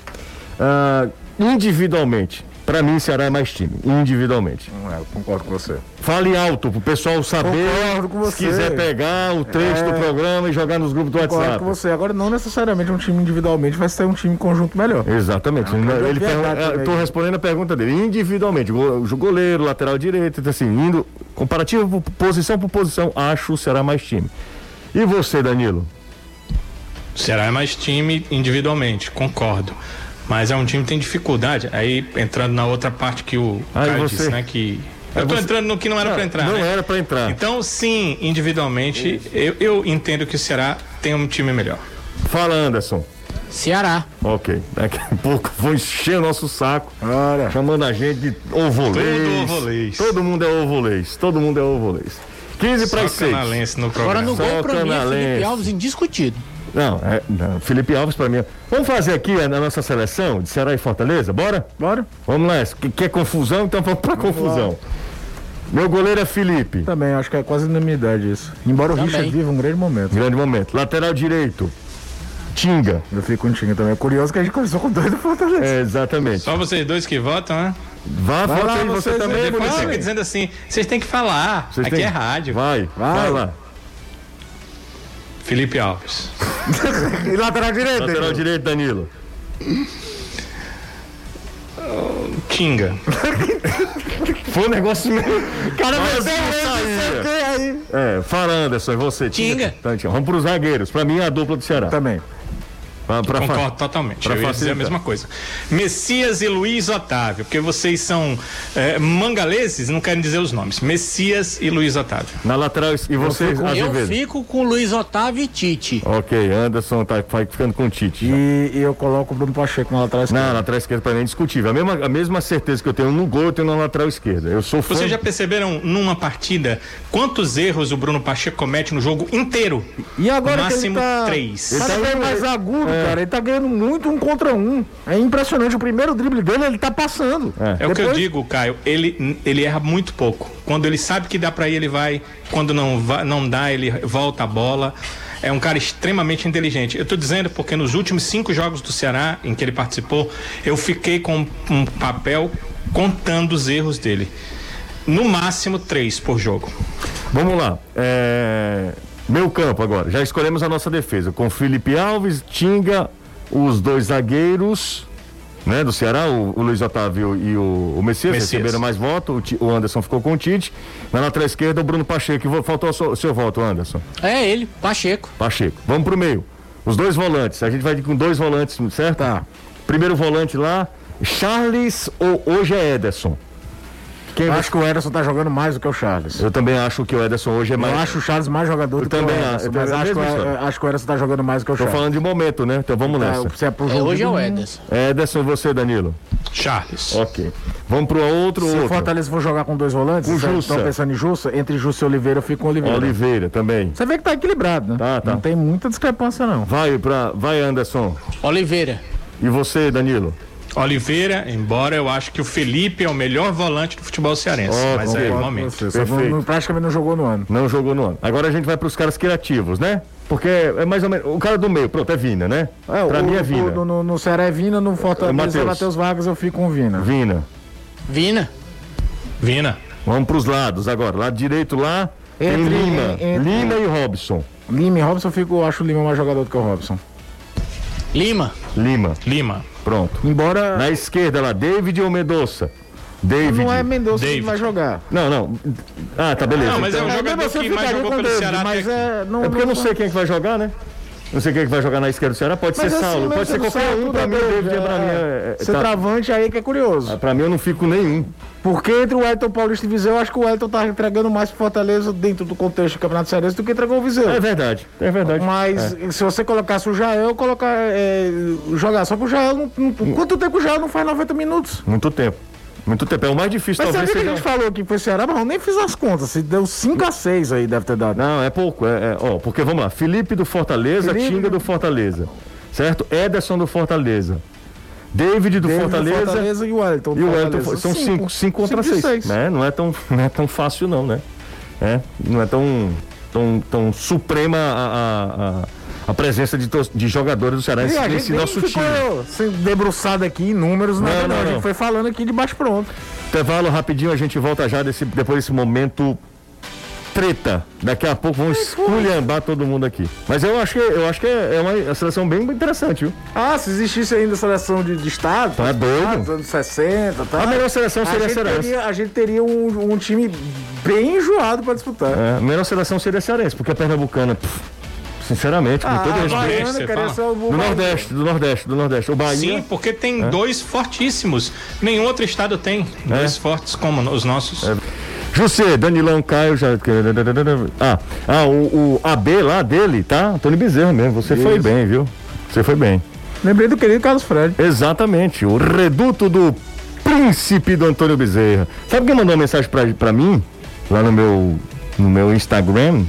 Uh, individualmente. Para mim, Ceará é mais time, individualmente. É, eu concordo com você. Fale alto pro pessoal saber. Concordo com você. Se quiser pegar o trecho é... do programa e jogar nos grupos do concordo WhatsApp. Concordo com você. Agora, não necessariamente um time individualmente vai ser um time conjunto melhor. Exatamente. Não, ele Estou respondendo a pergunta dele. Individualmente, o goleiro, lateral direito, então, assim, indo comparativo posição por posição, acho o Ceará mais time. E você, Danilo? O Ceará é mais time individualmente, concordo. Mas é um time que tem dificuldade. Aí entrando na outra parte que o Aí você... disse, né? Que eu tô entrando no que não era para entrar. Não né? era para entrar. Então, sim, individualmente, eu, eu entendo que o Ceará tem um time melhor. Fala, Anderson. Ceará. Ok. Daqui a pouco vou encher o nosso saco. Olha. Chamando a gente de ovolês. Todo ovolês. Todo mundo é ovolês. Todo mundo é ovolês. 15 para 6. canalense no Agora no Só gol pra mim é canalense. Felipe Alves indiscutido. Não, é, não, Felipe Alves para mim. Vamos fazer aqui a, a nossa seleção de Ceará e Fortaleza? Bora? Bora? Vamos lá. Que- Quer confusão? Então vamos pra confusão. Meu goleiro é Felipe. Também, acho que é quase unanimidade isso. Embora o Também. Richard viva um grande momento. Grande momento. Lateral direito. Tinga. Eu fico com o Tinga também. É curioso que a gente começou com dois do Fortaleza. É, exatamente. Só vocês dois que votam, né? Vá, Vai lá, aí você vocês também, Depois fica dizendo assim, vocês têm que falar. Vocês Aqui têm- é rádio. Vai, vai, Vai. lá. Felipe Alves. E lateral direito? Lateral direito, Danilo. Kinga. Foi um negócio meio. Cara, Quase você não saía. aí. É, fala Anderson, é você. Tinga. Tinga. Vamos pros zagueiros. Pra mim é a dupla do Ceará. Também. Pra, pra fa- Concordo totalmente. pra eu ia dizer a facilitar. mesma coisa. Messias e Luiz Otávio, porque vocês são é, mangaleses, não querem dizer os nomes. Messias e Luiz Otávio. Na lateral. E você, Eu Azevedo? fico com Luiz Otávio e Tite. Ok, Anderson tá vai ficando com o Tite. E, e eu coloco o Bruno Pacheco na lateral Não, esquerda. na lateral esquerda pra mim é indiscutível. A mesma, a mesma certeza que eu tenho no gol, eu tenho na lateral esquerda. Eu sou fã. Vocês já perceberam numa partida quantos erros o Bruno Pacheco comete no jogo inteiro? E agora Máximo que ele tá, três. Ele tá mais agudo, é. Cara. Ele tá ganhando muito um contra um. É impressionante. O primeiro drible dele, ele tá passando. É. É o que eu Depois- digo, Caio. Ele, ele erra muito pouco. Quando ele sabe que dá pra ir, ele vai. Quando não, não dá, ele volta a bola. É um cara extremamente inteligente. Eu tô dizendo porque nos últimos cinco jogos do Ceará, em que ele participou, eu fiquei com um papel contando os erros dele. No máximo três por jogo. Vamos lá. É, Meu campo agora. Já escolhemos a nossa defesa. Com Felipe Alves, Tinga, os dois zagueiros. Né, do Ceará, o, o Luiz Otávio e o, o Messias, Messias. receberam mais voto, o, o Anderson ficou com o Tite. Na lateral esquerda, o Bruno Pacheco. Faltou o seu, o seu voto, Anderson. É ele, Pacheco. Pacheco. Vamos pro meio. Os dois volantes. A gente vai com dois volantes, certo? Tá. Primeiro volante lá, Charles ou hoje é Ederson? Quem Eu acho que o Ederson tá jogando mais do que o Charles. Eu também acho que o Ederson hoje é mais. Eu acho o Charles mais jogador Eu do que o também Ederson. acho, eu Mas também- acho que, o- mesmo história. eu acho que o Ederson tá jogando mais do que o Tô Charles. falando de momento, né? Então vamos nessa. Tá, se é pro É, jogo hoje é o. Ederson. Ederson, você, Danilo. Charles. Ok. Vamos pro outro, Se o. Fortaleza for jogar com dois volantes, estão pensando em Jussa, entre Jussa e Oliveira eu fico com Oliveira. Oliveira também. Você vê que tá equilibrado, né? Tá, tá. Não tem muita discrepância, não. Vai pra. Vai, Anderson. Oliveira. E você, Danilo? Oliveira, embora eu acho que o Felipe é o melhor volante do futebol cearense. Ó, mas é o momento. você. Não- praticamente não jogou no ano. Não jogou no ano. Agora a gente vai pros caras criativos, né? Porque é mais ou menos. O cara do meio, pronto, é Vina, né? É, pra o- mim é o- Vina. No, no, no Ceará é Vina, no Fortaleza Matheus. é Matheus Vargas, eu fico com o Vina. Vina. Vina. Vina. Vamos pros lados agora. Lado direito lá. Tem Entre- Lima. entre- Lima e Robson. Lima e Robson, eu fico, eu acho o Lima mais jogador do que o Robson. Lima. Lima. Lima. Pronto. Embora Na esquerda lá, David ou Mendonça? David. não é Mendonça que vai jogar. Não, não. Ah, tá, beleza. Não, mas é Então- um É, jogador eu que mais jogou pelo David, Ceará mas é, não, É porque eu não não- sei quem é que vai jogar, né? Não sei quem é que vai jogar na esquerda do Ceará. Pode Mas ser assim, Saulo, pode ser qualquer um. Pra mim, o David, é, pra mim é, é, tá- travante aí que é curioso. Pra mim eu não fico nenhum. Porque entre o Elton Paulista e o Viseu, eu acho que o Elton tá entregando mais pro Fortaleza dentro do contexto do Campeonato Cearense do que entregou o Viseu. É verdade, é verdade. Mas se você colocasse o Jael, colocar, é, jogar. Só que o Jael não, não- Quanto tempo o Jael não faz 90 minutos? Muito tempo. Muito tempo. É o mais difícil, Mas talvez sabia que a gente falou que foi Ceará, mas eu nem fiz as contas. Se deu 5 a 6 aí, deve ter dado. Não, é pouco. É, é- ó, porque vamos lá. Felipe do Fortaleza, Felipe- Tinga do Fortaleza. Certo? Ederson do Fortaleza. David do David Fortaleza. Fortaleza e o Wellington. E o Fortaleza. são cinco, cinco contra Cinco de seis, né? Não é tão, não é tão fácil não, né? É, não é tão, tão, tão suprema a, a, a, a presença de, de jogadores do Ceará E nesse, a nosso ficou time. debruçado aqui em números, nada Não, não, não, A gente não. foi falando aqui de baixo pronto. Intervalo rapidinho, a gente volta já desse, depois desse momento treta. Daqui a pouco vamos esculhambar todo mundo aqui. Mas eu acho que, eu acho que é é uma seleção bem interessante, viu? Ah, se existisse ainda seleção de, de estado, Tá doido. ah, dos anos 60, tá? A melhor seleção a seria a gente Cearense. teria, a gente teria um, um time bem enjoado pra disputar. É, a melhor seleção seria a Cearense, porque a Pernambucana, pff, sinceramente, com ah, todo respeito. do Nordeste, do Nordeste, do Nordeste. O Bahia. Sim, porque tem é. dois fortíssimos. Nenhum outro estado tem. É. Dois fortes como os nossos. É. José, Danilão, Caio, já. Ah, ah o, o AB lá dele, tá? Antônio Bezerra mesmo. Você Isso. foi bem, viu? Você foi bem. Lembrei do querido Carlos Fred. Exatamente, o reduto do príncipe do Antônio Bezerra. Sabe quem mandou uma mensagem pra, pra mim? Lá no meu, no meu Instagram?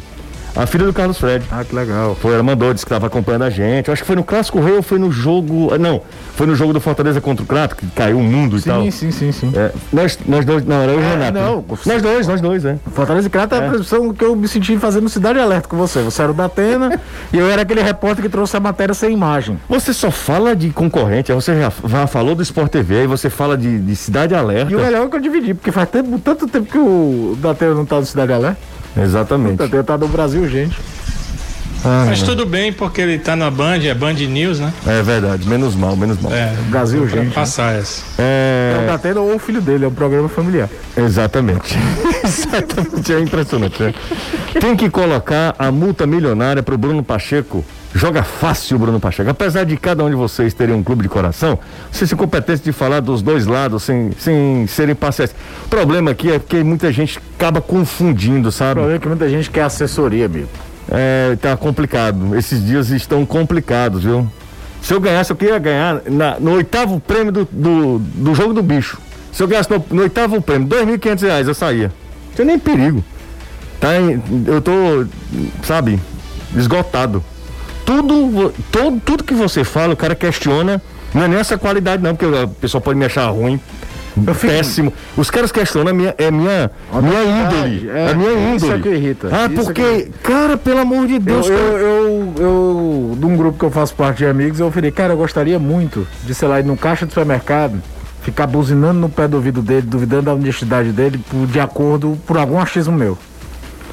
A filha do Carlos Fred. Ah, que legal. Foi, ela mandou, disse que estava acompanhando a gente. Eu acho que foi no Clássico Rei ou foi no jogo. Ah, não, foi no jogo do Fortaleza contra o Crato, que caiu o mundo sim, e tal. Sim, sim, sim, sim. É, nós, nós dois, não, era o é, Renato. Não, né? nós dois, nós dois, é. Fortaleza e Crato é, é a produção que eu me senti fazendo Cidade Alerta com você. Você era o da Atena e eu era aquele repórter que trouxe a matéria sem imagem. Você só fala de concorrente, você já, já falou do Sport TV, aí você fala de, de Cidade Alerta. E o melhor é que eu dividi, porque faz tempo, tanto tempo que o da Atena não tá no Cidade Alerta. Exatamente. O Datena tá no Brasil, gente. Ah, Mas tudo bem, porque ele tá na Band, é Band News, né? É verdade, menos mal, menos mal. É, Brasil, gente. Né? Passar essa. É... é o Datena ou o filho dele, é um programa familiar. Exatamente. Exatamente, é impressionante. Né? Tem que colocar a multa milionária pro Bruno Pacheco. Joga fácil, Bruno Pacheco. Apesar de cada um de vocês terem um clube de coração, vocês se competentes de falar dos dois lados sem, sem serem parciais. O problema aqui é que muita gente acaba confundindo, sabe? O problema é que muita gente quer assessoria, amigo. É, tá complicado. Esses dias estão complicados, viu? Se eu ganhasse, eu queria ganhar na, no oitavo prêmio do, do, do, jogo do bicho. Se eu ganhasse no, no oitavo prêmio, 2.500 reais, eu saía. Não tinha nem perigo. Tá, eu tô, sabe, esgotado. Tudo, todo, tudo que você fala, o cara questiona. Não é nessa qualidade, não, porque a pessoa pode me achar ruim. Péssimo. Os caras questionam a minha, é minha, minha índole. É, a minha índole. Isso é que irrita. Ah, isso porque, que... cara, pelo amor de Deus. Eu, eu, eu, eu, de um grupo que eu faço parte de amigos, eu falei, cara, eu gostaria muito de, sei lá, ir num caixa de supermercado, ficar buzinando no pé do ouvido dele, duvidando da honestidade dele, por, de acordo, por algum achismo meu.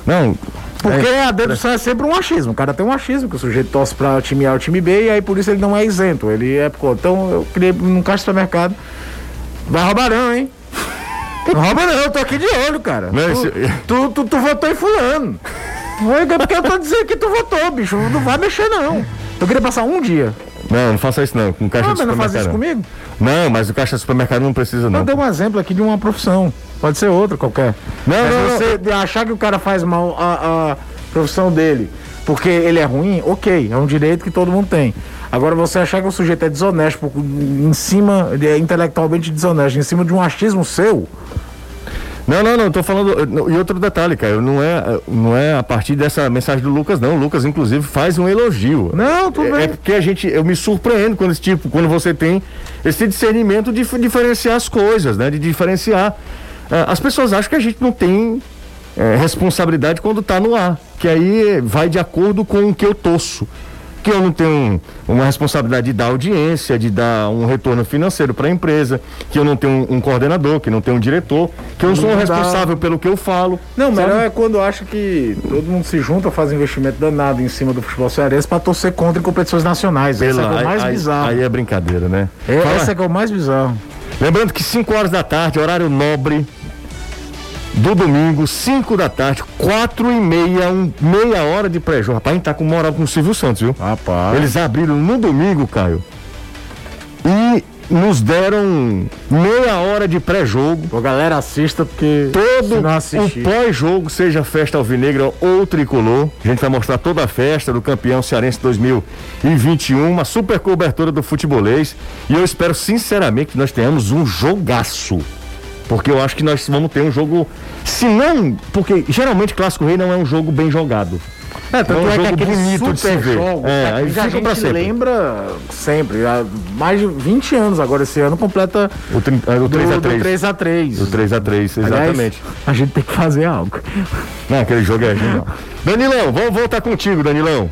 Não, porque é, a dedução é. sempre um achismo. O cara tem um achismo, que o sujeito torce para time A ou time B, e aí por isso ele não é isento. Ele é. Então eu queria num caixa de supermercado Vai roubar não, hein? Não rouba não, eu tô aqui de olho, cara. Não, tu, tu, tu, tu, votou em fulano. É porque eu tô dizendo que tu votou, bicho. Não vai mexer, não. Eu queria passar um dia. Não, não faça isso não. Com caixa ah, de supermercado. Não faz isso comigo? Não, mas o caixa de supermercado não precisa não. Eu dei um exemplo aqui de uma profissão. Pode ser outra qualquer. Não, mas não, você não. achar que o cara faz mal a, a profissão dele porque ele é ruim, ok, é um direito que todo mundo tem. Agora, você achar que o sujeito é desonesto, em cima, ele é intelectualmente desonesto, em cima de um achismo seu. Não, não, não, estou falando. E outro detalhe, cara, não é, não é a partir dessa mensagem do Lucas, não. O Lucas, inclusive, faz um elogio. Não, tudo é, bem. É porque a gente, eu me surpreendo quando esse tipo, quando você tem esse discernimento de diferenciar as coisas, né? De diferenciar. Uh, as pessoas acham que a gente não tem é, responsabilidade quando está no ar, que aí vai de acordo com o que eu torço. Que eu não tenho uma responsabilidade de dar audiência, de dar um retorno financeiro para a empresa, que eu não tenho um, um, coordenador, que não tenho um diretor, que eu não sou responsável pelo que eu falo. Não, sabe? melhor é quando acha que todo mundo se junta, faz investimento danado em cima do futebol cearense para torcer contra em competições nacionais. Pela, Essa é o mais aí, bizarro. Aí é brincadeira, né? É, essa é, é o mais bizarro. Lembrando que 5 horas da tarde, horário nobre, do domingo, 5 da tarde, 4 e meia, um, meia hora de pré-jogo. Rapaz, a gente tá com moral com o Silvio Santos, viu? Rapaz. Eles abriram no domingo, Caio. E nos deram meia hora de pré-jogo. A galera assista porque todo o pós-jogo, seja festa alvinegra ou tricolor, a gente vai mostrar toda a festa do campeão cearense 2021, uma super cobertura do futebolês. E eu espero sinceramente que nós tenhamos um jogaço. Porque eu acho que nós vamos ter um jogo. Se não. Porque geralmente Clássico Rei não é um jogo bem jogado. É, tanto é, um é jogo que bonito de se ver. Jogo, é, aí já a gente sempre. lembra sempre, há mais de 20 anos agora, esse ano completa o, 3x3. O 3x3, exatamente. Aliás, a gente tem que fazer algo. Não, aquele jogo é genial. Danilão, vamos voltar contigo, Danilão.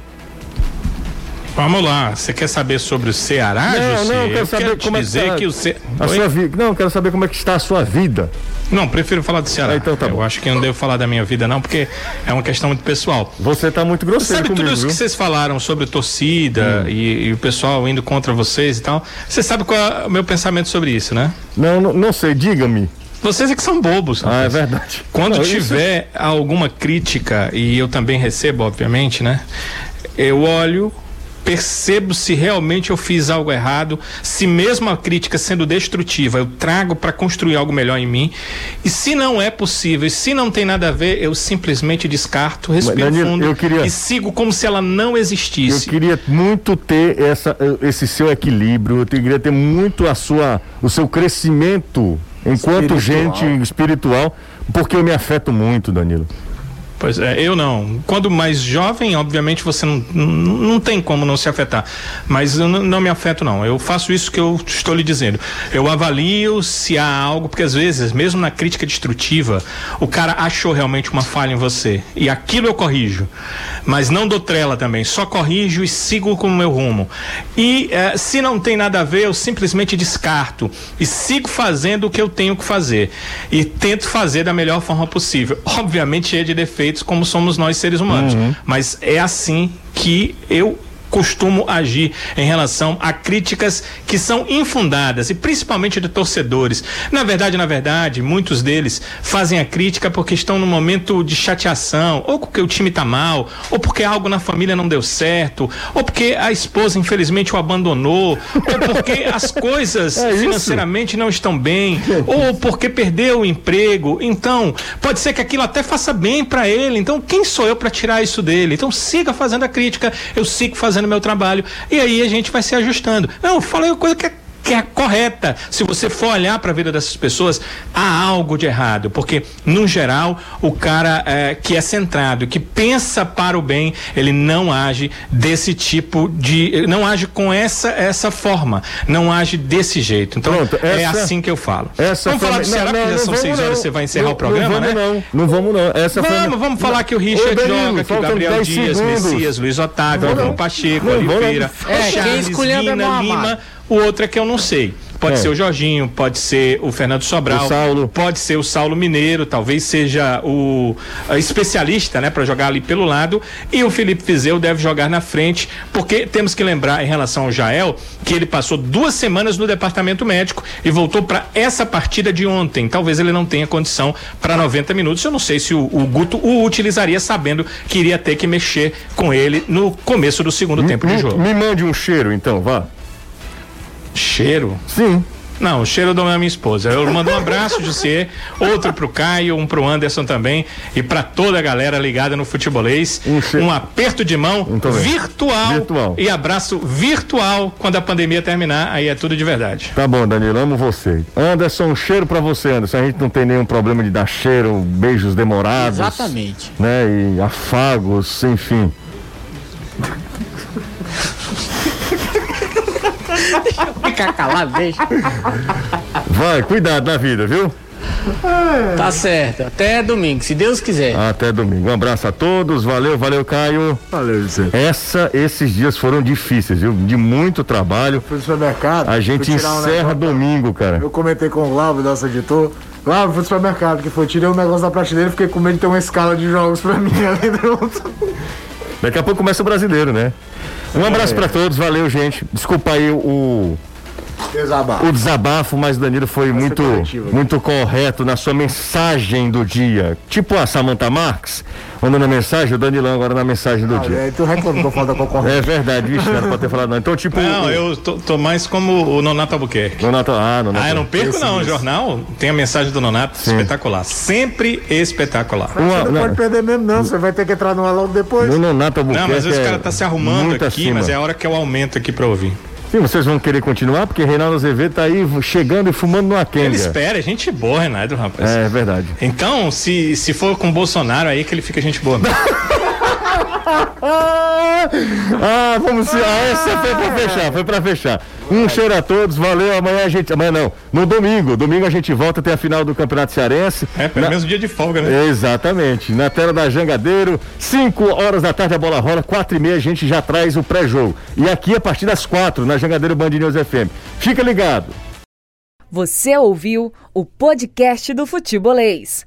Vamos lá, você quer saber sobre o Ceará, Não, José? não, eu quero eu saber quero como é que está que o Ce... a sua vida. Não, quero saber como é que está a sua vida. Não, prefiro falar do Ceará. Então tá eu bom. acho que eu não devo falar da minha vida não, porque é uma questão muito pessoal. Você está muito grosseiro Sabe comigo, tudo isso viu? que vocês falaram sobre torcida hum. e, e, o pessoal indo contra vocês e tal. Você sabe qual é o meu pensamento sobre isso, né? Não, não, não sei, diga-me. Vocês é que são bobos. Ah, é verdade. Quando não, tiver isso... alguma crítica, e eu também recebo, obviamente, né? eu olho, percebo se realmente eu fiz algo errado, se mesmo a crítica sendo destrutiva, eu trago para construir algo melhor em mim. E se não é possível, e se não tem nada a ver, eu simplesmente descarto, respiro Danilo, fundo queria... e sigo como se ela não existisse. Eu queria muito ter essa, esse seu equilíbrio, eu queria ter muito a sua, o seu crescimento enquanto espiritual. gente espiritual, porque eu me afeto muito, Danilo. Pois é, eu não. Quando mais jovem, obviamente você não, não, tem como não se afetar. Mas eu não, me afeto, não. Eu faço isso que eu estou lhe dizendo. Eu avalio se há algo, porque às vezes, mesmo na crítica destrutiva, o cara achou realmente uma falha em você. E aquilo eu corrijo. Mas não dou trela também. Só corrijo e sigo com o meu rumo. E eh, se não tem nada a ver, eu simplesmente descarto. E sigo fazendo o que eu tenho que fazer. E tento fazer da melhor forma possível. Obviamente, cheio de defeitos perfeitos como somos nós seres humanos. Uhum. Mas é assim que eu costumo agir em relação a críticas que são infundadas e principalmente de torcedores. Na verdade, na verdade, muitos deles fazem a crítica porque estão no momento de chateação, ou porque o time está mal, ou porque algo na família não deu certo, ou porque a esposa infelizmente o abandonou, ou porque as coisas é financeiramente não estão bem, ou porque perdeu o emprego. Então, pode ser que aquilo até faça bem para ele. Então, quem sou eu para tirar isso dele? Então, siga fazendo a crítica, eu sigo fazendo meu trabalho. E aí a gente vai se ajustando. Não, falei coisa que é que é correta. Se você for olhar para a vida dessas pessoas, há algo de errado, porque no geral o cara é, que é centrado, que pensa para o bem, ele não age desse tipo de, não age com essa essa forma, não age desse jeito. Então Pronto, é essa, é assim que eu falo. Essa vamos falar do Ceará, porque já são seis horas, você vai encerrar não, o programa, não vamos, né? Não, não vamos não. Essa vamos, foi... vamos falar que o Richard Danilo, joga, que o Gabriel Dias, segundos. Messias, Luiz Otávio, Bruno Pacheco, Oliveira, é, Charles, Lina, Lima o outro é que eu não sei. Pode é. ser o Jorginho, pode ser o Fernando Sobral, o pode ser o Saulo Mineiro, talvez seja o especialista, né, para jogar ali pelo lado, e o Felipe Fizeu deve jogar na frente, porque temos que lembrar em relação ao Jael que ele passou duas semanas no departamento médico e voltou para essa partida de ontem. Talvez ele não tenha condição para 90 minutos. Eu não sei se o, o, Guto o utilizaria sabendo que iria ter que mexer com ele no começo do segundo me, tempo de jogo. Me mande um cheiro, então, vá. Cheiro? Sim. Não, o cheiro da minha esposa. Eu mando um abraço, Jussier, outro pro Caio, um pro Anderson também e para toda a galera ligada no futebolês. Um, um aperto de mão virtual, virtual, e abraço virtual quando a pandemia terminar, aí é tudo de verdade. Tá bom, Danilo, amo você. Anderson, um cheiro para você, Anderson. A gente não tem nenhum problema de dar cheiro, beijos demorados. Exatamente. Né, e afagos, enfim. Deixa eu ficar calado, deixa. Vai, cuidado na vida, viu? Tá certo. Até domingo, se Deus quiser. Até domingo. Um abraço a todos. Valeu, valeu, Caio. Valeu, Zé. Essa, esses dias foram difíceis, viu? De muito trabalho. Fui no supermercado. A gente encerra um domingo, cara. Eu comentei com o Glauber, nosso editor. Glauber, fui no supermercado, que foi, tirei um negócio da prateleira e fiquei com medo de ter uma escala de jogos pra mim ali dentro. Daqui a pouco começa o brasileiro, né? Um abraço para todos, valeu, gente. Desculpa aí o. Desabafo. O desabafo, mas Danilo foi muito, muito correto na sua mensagem do dia. Tipo a Samantha Marques, mandando a mensagem, o Danilão agora na mensagem do ah, dia. É, tu reclamou falta da concorrência. É verdade, vixe, não era pra ter falado não. Então, tipo. Não, o... eu tô, tô, mais como o Nonato Albuquerque. Nonato, ah, Nonato. Ah, eu não perco não, o jornal tem a mensagem do Nonato, Sim. espetacular. Sempre espetacular. Uma, você não, não, pode perder mesmo, não. Você vai ter que entrar no logo depois. No Nonato Albuquerque. Não, mas às vezes é o cara tá se arrumando aqui, acima. mas é a hora que eu aumento aqui pra ouvir. Sim, vocês vão querer continuar, porque Reinaldo Azevedo tá aí chegando e fumando no Kenga. Ele espera, é gente boa, Renato, rapaz. É, é verdade. Então, se, se for com o Bolsonaro aí, que ele fica gente boa. ah, vamos se. Ah, essa foi pra fechar, foi pra fechar. Um cheiro a todos, valeu. Amanhã a gente. Amanhã não. No domingo. Domingo a gente volta até a final do Campeonato Cearense. É, pelo menos dia de folga, né? Exatamente. Na tela da Jangadeiro, 5 horas da tarde a bola rola, 4 e meia a gente já traz o pré-jogo. E aqui a partir das 4, na Jangadeiro Band News FM. Fica ligado. Você ouviu o podcast do Futebolês.